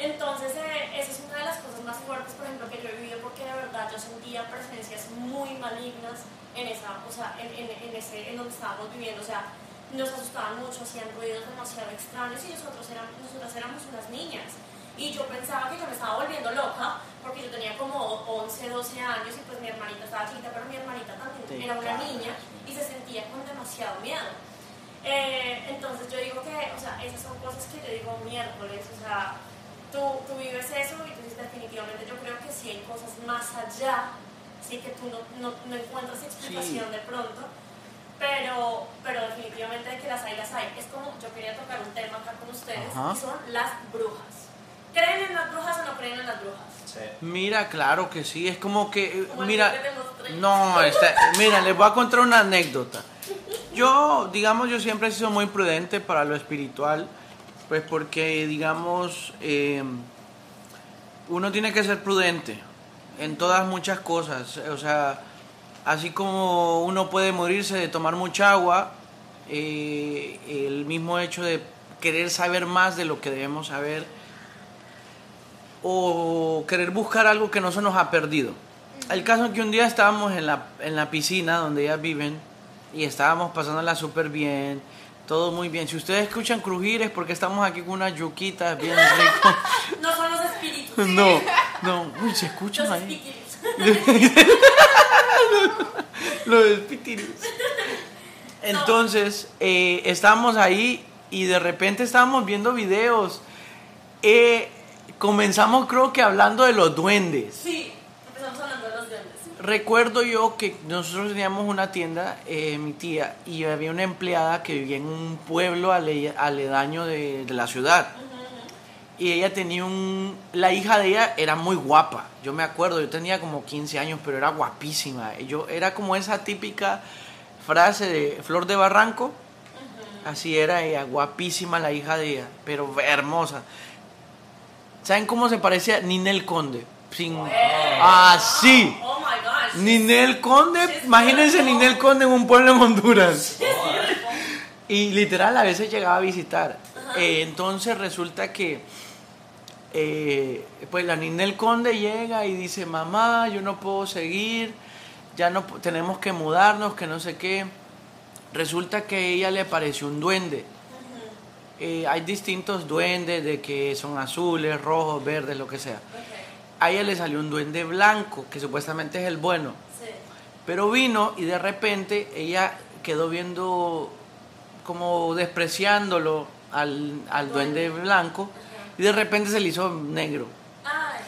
Entonces, eh, esa es una de las cosas más fuertes, por ejemplo, que yo he vivido, porque de verdad yo sentía presencias muy malignas en esa, o sea, en, en, en ese, en donde estábamos viviendo, o sea, nos asustaban mucho, hacían ruidos demasiado extraños y nosotros éramos, nosotras éramos unas niñas. Y yo pensaba que yo me estaba volviendo loca, porque yo tenía como 11, 12 años y pues mi hermanita estaba chiquita, pero mi hermanita también era una niña y se sentía con demasiado miedo. Eh, entonces yo digo que, o sea, esas son cosas que yo digo miércoles, o sea, tú, tú vives eso y tú dices definitivamente yo creo que sí hay cosas más allá, sí que tú no, no, no encuentras explicación de pronto, pero, pero definitivamente que las hay, las hay. Es como, yo quería tocar un tema acá con ustedes Ajá. y son las brujas. ¿Creen en las brujas o no creen en las brujas? Sí. Mira, claro que sí, es como que, Como el mira, que no, está- mira, les voy a contar una anécdota. Yo, digamos, yo siempre he sido muy prudente para lo espiritual, pues porque, digamos, eh, uno tiene que ser prudente en todas muchas cosas, o sea, así como uno puede morirse de tomar mucha agua, eh, el mismo hecho de querer saber más de lo que debemos saber, o querer buscar algo que no se nos ha perdido. El caso es que un día estábamos en la, en la piscina donde ellas viven y estábamos pasándola súper bien, todo muy bien. Si ustedes escuchan crujir es porque estamos aquí con unas yuquitas bien ricas. No son los espíritus. No, no, uy, se escuchan Los ahí. espíritus. Lo del pitirus. Entonces, eh, estábamos ahí y de repente estábamos viendo videos. Eh, comenzamos creo que hablando de los duendes. Sí, empezamos hablando de los duendes. Recuerdo yo que nosotros teníamos una tienda, eh, mi tía, y había una empleada que vivía en un pueblo ale- aledaño de, de la ciudad. Y ella tenía un... La hija de ella era muy guapa. Yo me acuerdo, yo tenía como 15 años, pero era guapísima. Yo era como esa típica frase de Flor de Barranco. Así era ella, guapísima la hija de ella, pero hermosa. ¿Saben cómo se parecía Ninel Conde? Sin... Así. Oh. Ninel Conde, imagínense Ninel Conde en un pueblo en Honduras. Y literal a veces llegaba a visitar. Eh, entonces resulta que eh, pues la Ninel Conde llega y dice, mamá, yo no puedo seguir, ya no tenemos que mudarnos, que no sé qué. Resulta que a ella le apareció un duende. Eh, hay distintos duendes de que son azules, rojos, verdes, lo que sea. A ella le salió un duende blanco, que supuestamente es el bueno. sí. Pero vino y de repente ella quedó viendo como despreciándolo al, al duende blanco y de repente se le hizo negro. Ay.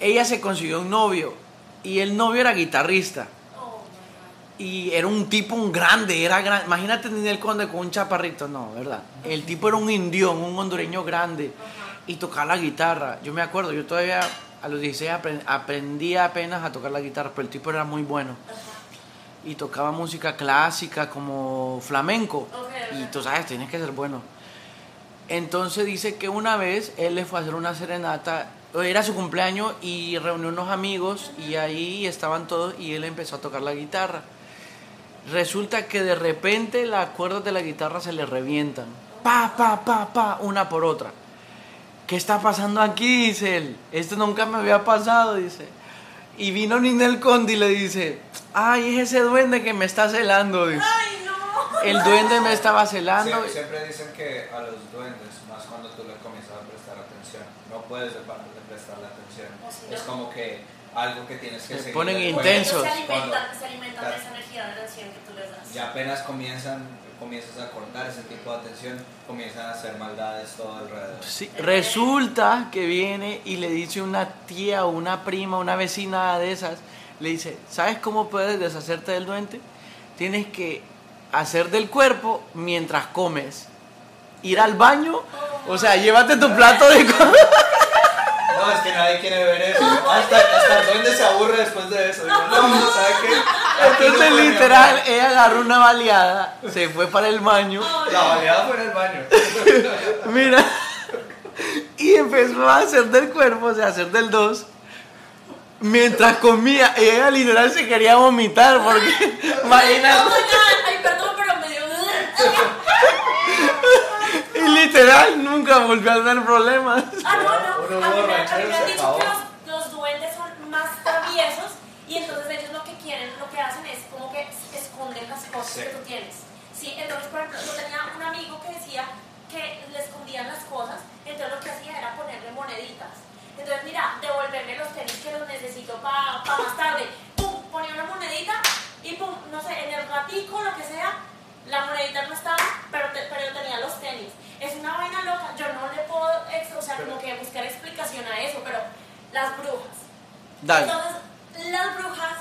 Ella se consiguió un novio y el novio era guitarrista Oh y era un tipo un grande, era gran, imagínate Ninel Conde con un chaparrito, no, ¿verdad? El tipo era un indión, un hondureño grande y tocaba la guitarra. Yo me acuerdo, yo todavía a los 16 apren- aprendí apenas a tocar la guitarra, pero el tipo era muy bueno. y tocaba música clásica como flamenco. Ok, ok. Y tú sabes, tienes que ser bueno. Entonces dice que una vez él le fue a hacer una serenata, era su cumpleaños y reunió unos amigos y ahí estaban todos y él empezó a tocar la guitarra. Resulta que de repente las cuerdas de la guitarra se le revientan. Pa, pa, pa, pa, una por otra. ¿Qué está pasando aquí? Dice él. Esto nunca me había pasado, dice. Y vino Ninel Conde y le dice, ay, es ese duende que me está celando, dice. Ay, no. El duende me estaba celando. Siempre, siempre dicen que a los duendes, más cuando tú le comienzas a prestar atención, no puedes dejar de prestarle atención. O si Es no. como que algo que tienes que Se seguir. ponen intensos. Se alimentan, se alimentan de esa energía de atención que tú les das. Y apenas comienzan, comienzas a cortar ese tipo de atención, comienzan a hacer maldades todo alrededor. Sí, resulta que viene y le dice una tía o una prima, una vecina de esas, le dice, ¿sabes cómo puedes deshacerte del duende? Tienes que hacer del cuerpo mientras comes. Ir al baño, o sea, llévate tu plato de comida. No, es que nadie quiere ver eso. Hasta, hasta el duende se aburre después de eso. Digo, no, ¿sabes qué? Aquí no Entonces literal, ella agarró una baleada, se fue para el baño, La baleada fue en el baño. mira, Y empezó a hacer del cuerpo, o sea, a hacer del 2. Mientras comía, y ella literal se quería vomitar porque, imagínate, ay, perdón, pero me dio. literal nunca volvió a tener problemas. Ah, no, no. A mí, me- a mí borrachero me han dicho que los, los duendes son más traviesos y entonces ellos lo que quieren, lo que hacen es como que esconden las cosas Sí. que tú tienes. Sí, entonces, por ejemplo, yo tenía un amigo que decía que le escondían las cosas, entonces lo que hacía era ponerle moneditas. Entonces, mira, devolverme los tenis que los necesito para más tarde. Pum, ponía una monedita y pum, no sé, en el ratico, lo que sea, la monedita no estaba, pero, te- pero tenía los tenis. Es una vaina loca, yo no le puedo, ex- o sea, como que buscar explicación a eso, pero las brujas. Dale. Entonces, las brujas,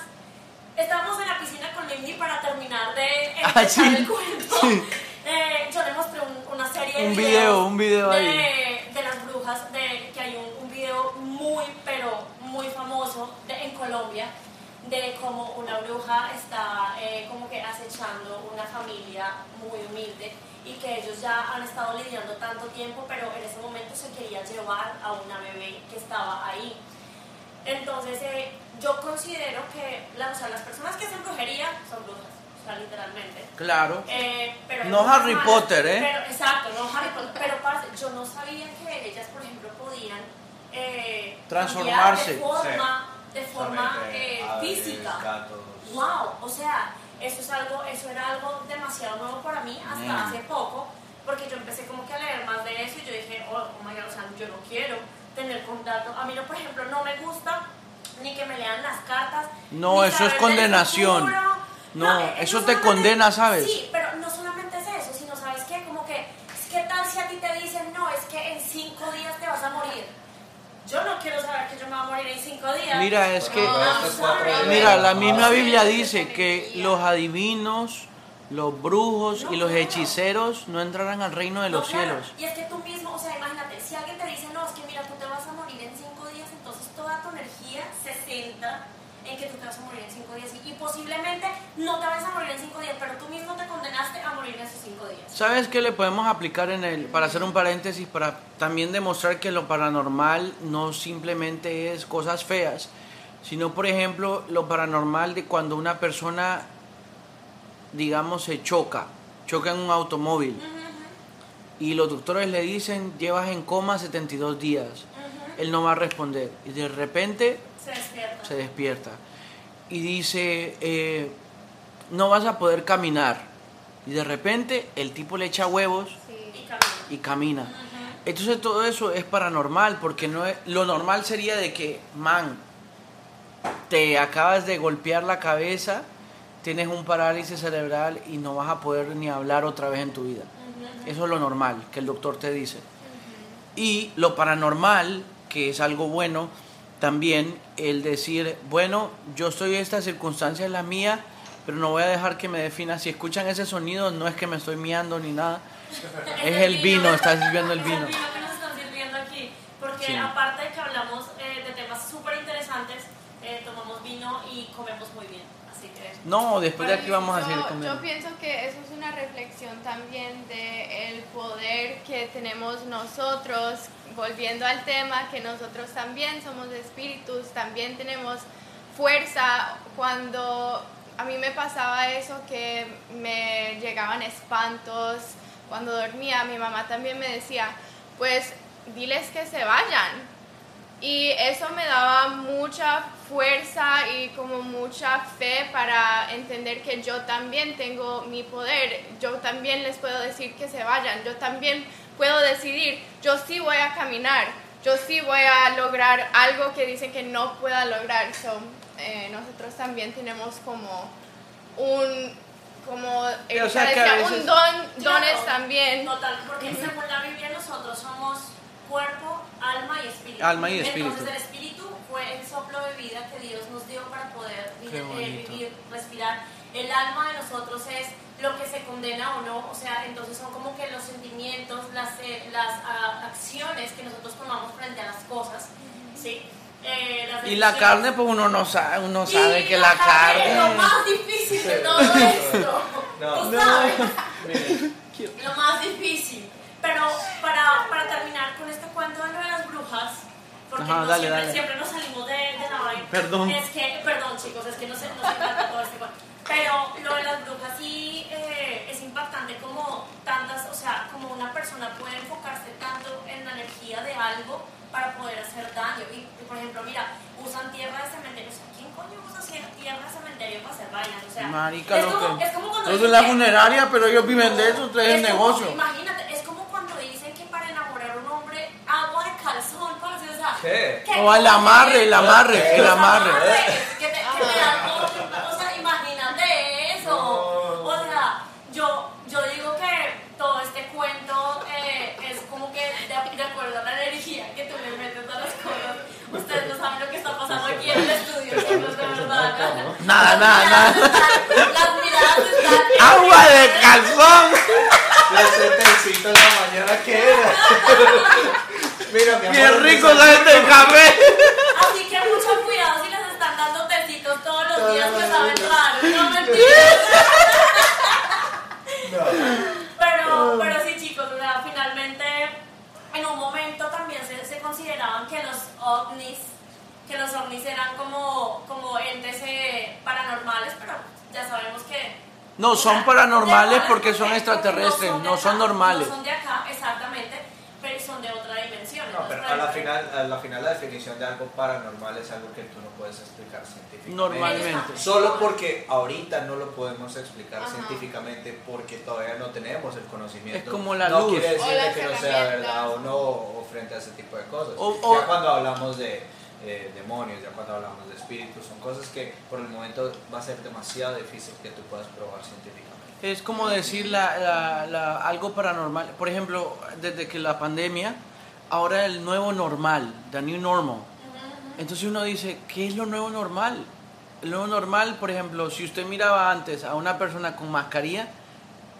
estamos en la piscina con Limni para terminar de Ah, empezar sí, el cuento. sí. Eh, yo le mostré un- una serie de Un videos video, un video de, ahí. de las brujas, de, que hay un, un video muy, pero muy famoso de- en Colombia, de cómo una bruja está eh, como que acechando una familia muy humilde y que ellos ya han estado lidiando tanto tiempo, pero en ese momento se quería llevar a una bebé que estaba ahí. Entonces, eh, yo considero que la- o sea, las personas que hacen brujería son brujas, o sea, literalmente. Claro. Eh, pero No Harry malas, Potter, ¿eh? Pero, exacto, no Harry Potter. Pero parce, yo no sabía que ellas, por ejemplo, podían eh, Transformarse. de forma, de forma Solamente eh, física. gatos. Wow, o sea, eso es algo, eso era algo demasiado nuevo para mí hasta Mm. hace poco, porque yo empecé como que a leer más de eso y yo dije, oh, oh my God, o sea, yo no quiero tener contacto. A mí, no, por ejemplo, no me gusta ni que me lean las cartas. No, eso es condenación. No, eso no te condena, ¿sabes? Sí, pero no solamente es eso, sino, ¿sabes qué? Como que, ¿qué tal si a ti te dicen, no, es que en cinco días te vas a morir? Yo no quiero saber que yo me voy a morir en cinco días. Mira, es que, No, mira, la misma. Biblia dice que los adivinos, los brujos y los hechiceros no entrarán al reino de No, los claro. cielos. Y es que tú mismo, o sea, imagínate, si alguien te dice, no, es que mira, tú toda tu energía se centra en que tú te vas a morir en cinco días. Y, posiblemente no te vas a morir en cinco días, pero tú mismo te condenaste a morir en esos cinco días. ¿Sabes qué le podemos aplicar en el, para hacer un paréntesis, para también demostrar que lo paranormal no simplemente es cosas feas, sino por ejemplo lo paranormal de cuando una persona, digamos, se choca, choca en un automóvil y los doctores le dicen, llevas en coma 72 días, él no va a responder y de repente Se despierta. se despierta y dice, eh, no vas a poder caminar. Y de repente el tipo le echa huevos Y camina. y camina. Entonces todo eso es paranormal, porque no es- lo normal sería de que, man, te acabas de golpear la cabeza, tienes un parálisis cerebral y no vas a poder ni hablar otra vez en tu vida. Eso es lo normal que el doctor te dice. Y lo paranormal, que es algo bueno, también el decir, bueno, yo estoy en esta circunstancia, es la mía, pero no voy a dejar que me defina. Si escuchan ese sonido, no es que me estoy miando ni nada. Es el vino, está sirviendo el Es vino. el vino que nos están sirviendo aquí. Porque Sí. aparte de que hablamos eh, de temas súper interesantes, eh, tomamos vino y comemos muy bien. Así que. No, después de aquí vamos a seguir yo, comiendo. yo pienso que eso es una reflexión también de el poder que tenemos nosotros, volviendo al tema, que nosotros también somos espíritus, también tenemos fuerza. Cuando a mí me pasaba eso, que me llegaban espantos, cuando dormía, mi mamá también me decía, pues diles que se vayan. Y eso me daba mucha fuerza y como mucha fe para entender que yo también tengo mi poder. Yo también les puedo decir que se vayan. Yo también puedo decidir, yo sí voy a caminar. Yo sí voy a lograr algo que dicen que no pueda lograr. So, eh, nosotros también tenemos como un, como o sea, decía, veces- un don, Claro, dones también. Total, porque según la Biblia nosotros somos cuerpo, alma y espíritu. Alma y espíritu. Entonces el espíritu fue el soplo de vida que Dios nos dio para poder eh, vivir, respirar. El alma de nosotros es lo que se condena o no, o sea, entonces son como que los sentimientos, las, eh, las ah, acciones que nosotros tomamos frente a las cosas, ¿sí? Eh, las Y la carne, pues uno no sabe, uno Y sabe que la Es lo carne... más difícil de todo esto. No. Tú No. lo más difícil. Pero para, para terminar con este cuento de lo de las Ajá, no dale, siempre, dale. siempre nos salimos de, de la vaina. Perdón. Es que, perdón chicos, es que no sé, no sé tanto todo este cuento. Pero lo de las brujas sí eh, es impactante como tantas, o sea, como una persona puede enfocarse tanto en la energía de algo para poder hacer daño. Y, y, por ejemplo, mira, usan tierra de cementerio. O sea, ¿quién coño usa tierra de cementerio para hacer vainas? O sea, Marica, es, como, que- es como cuando Eso es dicen la que- funeraria, pero ellos viven de eso, ustedes es es como- negocio. Imagínate, es como cuando dicen que para enamorar a un hombre, agua de calzón, parce, o sea, ¿Qué? ¿qué O el amarre, el amarre, el amarre. Que te, que te dan todo, o sea, imagínate eso. No. O sea, yo, yo digo que todo este cuento eh, es como que de, de acuerdo a la energía que tú le metes a las cosas. Ustedes no saben lo que está pasando aquí en el estudio, chicos, de verdad. Nada, nada, nada. Las miradas están... Agua de calzón. Ese tecito en la mañana, ¿qué era? Mira, mi amor. Qué rico es este café. Así que mucho cuidado si les están dando tecitos todos los Todos días que los saben raro. No mentiras. No. Pero, pero sí, chicos, o sea, finalmente en un momento también se, se consideraban que los ovnis, que los ovnis eran como, como entes eh, paranormales, pero ya sabemos que No, son sea, paranormales normales porque son extraterrestres, no son normales. No son de acá, exactamente, pero son de otra dimensión. No, pero a la, final, a la final la definición de algo paranormal es algo que tú no puedes explicar científicamente. Normalmente. Solo porque ahorita no lo podemos explicar Ajá. científicamente porque todavía no tenemos el conocimiento. Es como la no luz. quiere decir que no sea verdad o no o frente a ese tipo de cosas. O- o- ya cuando hablamos de eh, demonios, ya cuando hablamos de espíritus, son cosas que por el momento va a ser demasiado difícil que tú puedas probar científicamente. Es como decir la, la- la- algo paranormal. Por ejemplo, desde que la pandemia, ahora el nuevo normal, the new normal. Entonces uno dice, ¿qué es lo nuevo normal? Nuevo normal, por ejemplo, si usted miraba antes a una persona con mascarilla,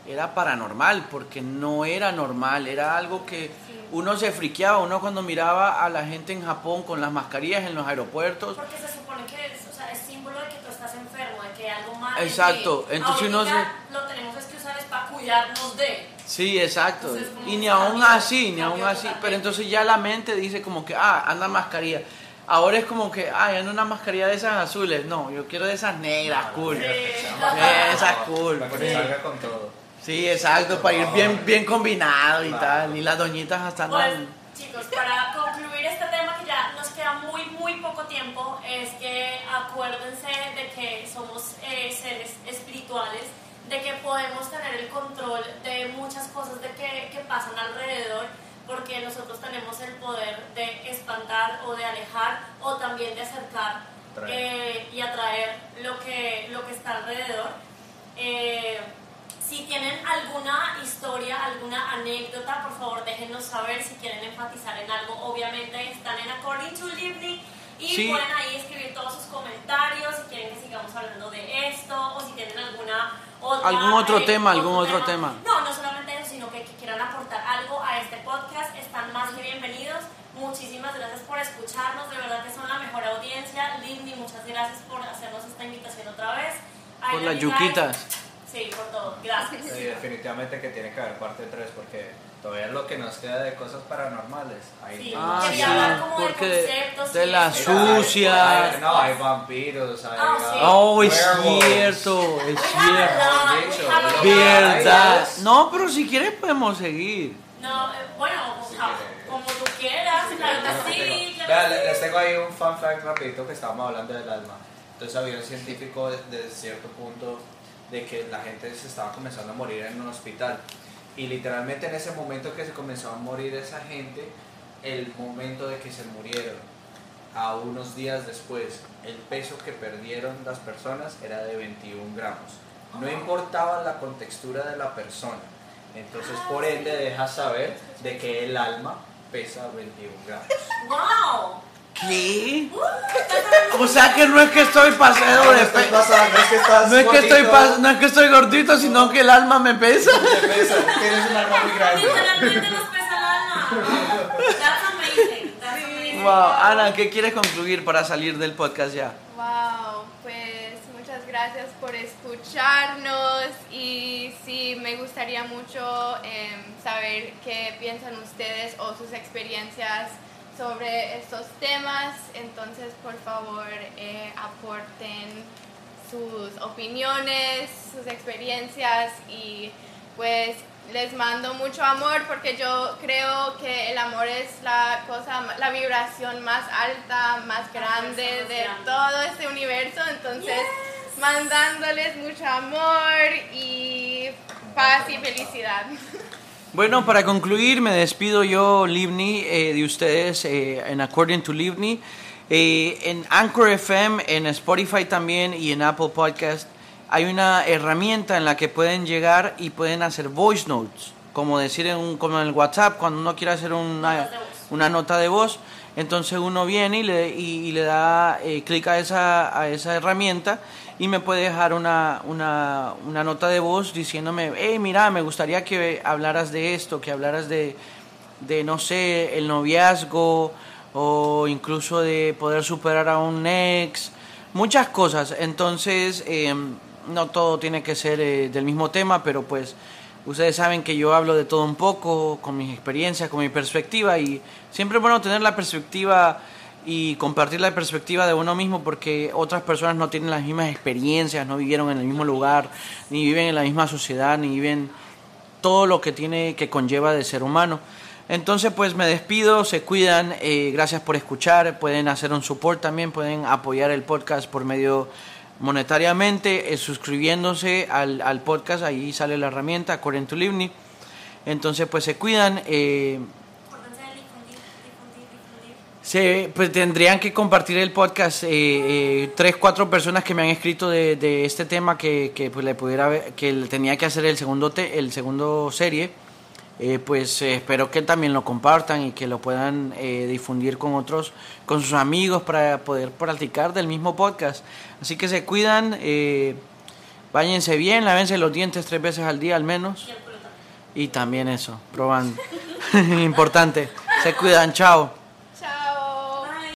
era paranormal, porque no era normal, era algo que. Uno se friqueaba, uno cuando miraba a la gente en Japón con las mascarillas en los aeropuertos, Porque se supone que es, o sea, es símbolo de que tú estás enfermo, de que hay algo mal. Exacto, entonces uno Ahorita lo tenemos es que usar es para cuidarnos de. Sí, exacto. Entonces, y ni aún así, ni aún así. totalmente. Pero entonces ya la mente dice como que, ah, anda mascarilla. Ahora es como que, ah, anda una mascarilla de esas azules. No, yo quiero de esas negras, cool. Sí. Esa es cool. Para que Sí. salga con todo. Sí, exacto, para ir bien, bien combinado y Claro. tal. Y las doñitas hasta Pues, chicos, para concluir este tema que ya nos queda muy, muy poco tiempo, es que acuérdense de que somos eh, seres espirituales, de que podemos tener el control de muchas cosas de que, que pasan alrededor, porque nosotros tenemos el poder de espantar o de alejar o también de acercar eh, y atraer lo que, lo que está alrededor. Eh, si tienen alguna historia, alguna anécdota, por favor déjenos saber si quieren enfatizar en algo. Obviamente están en According to Livni y Sí. pueden ahí escribir todos sus comentarios si quieren que sigamos hablando de esto o si tienen alguna otra, Algún otro eh, tema, algún otro tema. No, no solamente eso, sino que, que quieran aportar algo a este podcast. Están más que bienvenidos. Muchísimas gracias por escucharnos, de verdad que son la mejor audiencia. Lindy, muchas gracias por hacernos esta invitación otra vez. Por las yuquitas. Sí, por todo. Gracias. Sí, definitivamente que tiene que haber parte 3 porque todavía es lo que nos queda de cosas paranormales. Ahí Sí. Ah, Quería sí, hablar como de porque conceptos de y la eso. Mira, hay- sucia. hay- no, hay vampiros, hay. Ah, sí. Oh, es cierto, es cierto. Verdad. No, pero si quieres podemos seguir. No, eh, bueno, o Si como tú quieras, sí. claro les tengo ahí un fun fact rapidito que estábamos hablando del alma. Entonces había un científico desde de cierto punto de que la gente se estaba comenzando a morir en un hospital. Y literalmente en ese momento que se comenzó a morir esa gente, el momento de que se murieron, a unos días después, el peso que perdieron las personas era de 21 gramos. No importaba la contextura de la persona. Entonces, por ende, deja saber de que el alma pesa 21 gramos. ¡Wow! ¿Qué? O sea que no es que estoy pasado de estás pe- pasando, no es que estás no es que estoy pas- no es que estoy gordito, sino que el alma me pesa. te pesa, tienes un alma muy grande. Literalmente nos pesa el alma. That's amazing. That's amazing. Wow, Ana, ¿qué quieres concluir para salir del podcast ya? Wow, pues muchas gracias por escucharnos y sí, me gustaría mucho em, saber qué piensan ustedes o sus experiencias sobre estos temas. Entonces, por favor, eh, aporten sus opiniones, sus experiencias y pues les mando mucho amor porque yo creo que el amor es la cosa, la vibración más alta, más grande de todo este universo. Entonces, mandándoles mucho amor y paz y felicidad. Bueno, para concluir, me despido yo, Livni, eh, de ustedes eh, en According to Livni. Eh, en Anchor FM, en Spotify también y en Apple Podcast hay una herramienta en la que pueden llegar y pueden hacer voice notes, como decir en, un, como en el WhatsApp, cuando uno quiere hacer una, una nota de voz, entonces uno viene y le, y, le da eh, clic a esa, a esa herramienta y me puede dejar una, una, una nota de voz diciéndome, hey, mira, me gustaría que hablaras de esto, que hablaras de, de no sé, el noviazgo o incluso de poder superar a un ex, muchas cosas. Entonces, eh, no todo tiene que ser eh, del mismo tema, pero pues ustedes saben que yo hablo de todo un poco, con mis experiencias, con mi perspectiva, y siempre es bueno tener la perspectiva y compartir la perspectiva de uno mismo porque otras personas no tienen las mismas experiencias, no vivieron en el mismo lugar, ni viven en la misma sociedad, ni viven todo lo que tiene que conlleva de ser humano. Entonces pues me despido, se cuidan, eh, gracias por escuchar, pueden hacer un support también, pueden apoyar el podcast por medio monetariamente suscribiéndose al, al, podcast, ahí sale la herramienta, According to Livni. Entonces, pues se cuidan. Eh, se, pues tendrían que compartir el podcast eh, eh, tres, cuatro personas que me han escrito de, de este tema que, que, pues le pudiera ver, que tenía que hacer el segundo te, el segundo serie eh, pues eh, espero que también lo compartan y que lo puedan eh, difundir con otros, con sus amigos para poder practicar del mismo podcast. Así que se cuidan, váyanse bien, lávense los dientes tres veces al día al menos. Y también eso, probando. Importante. Se cuidan, chao.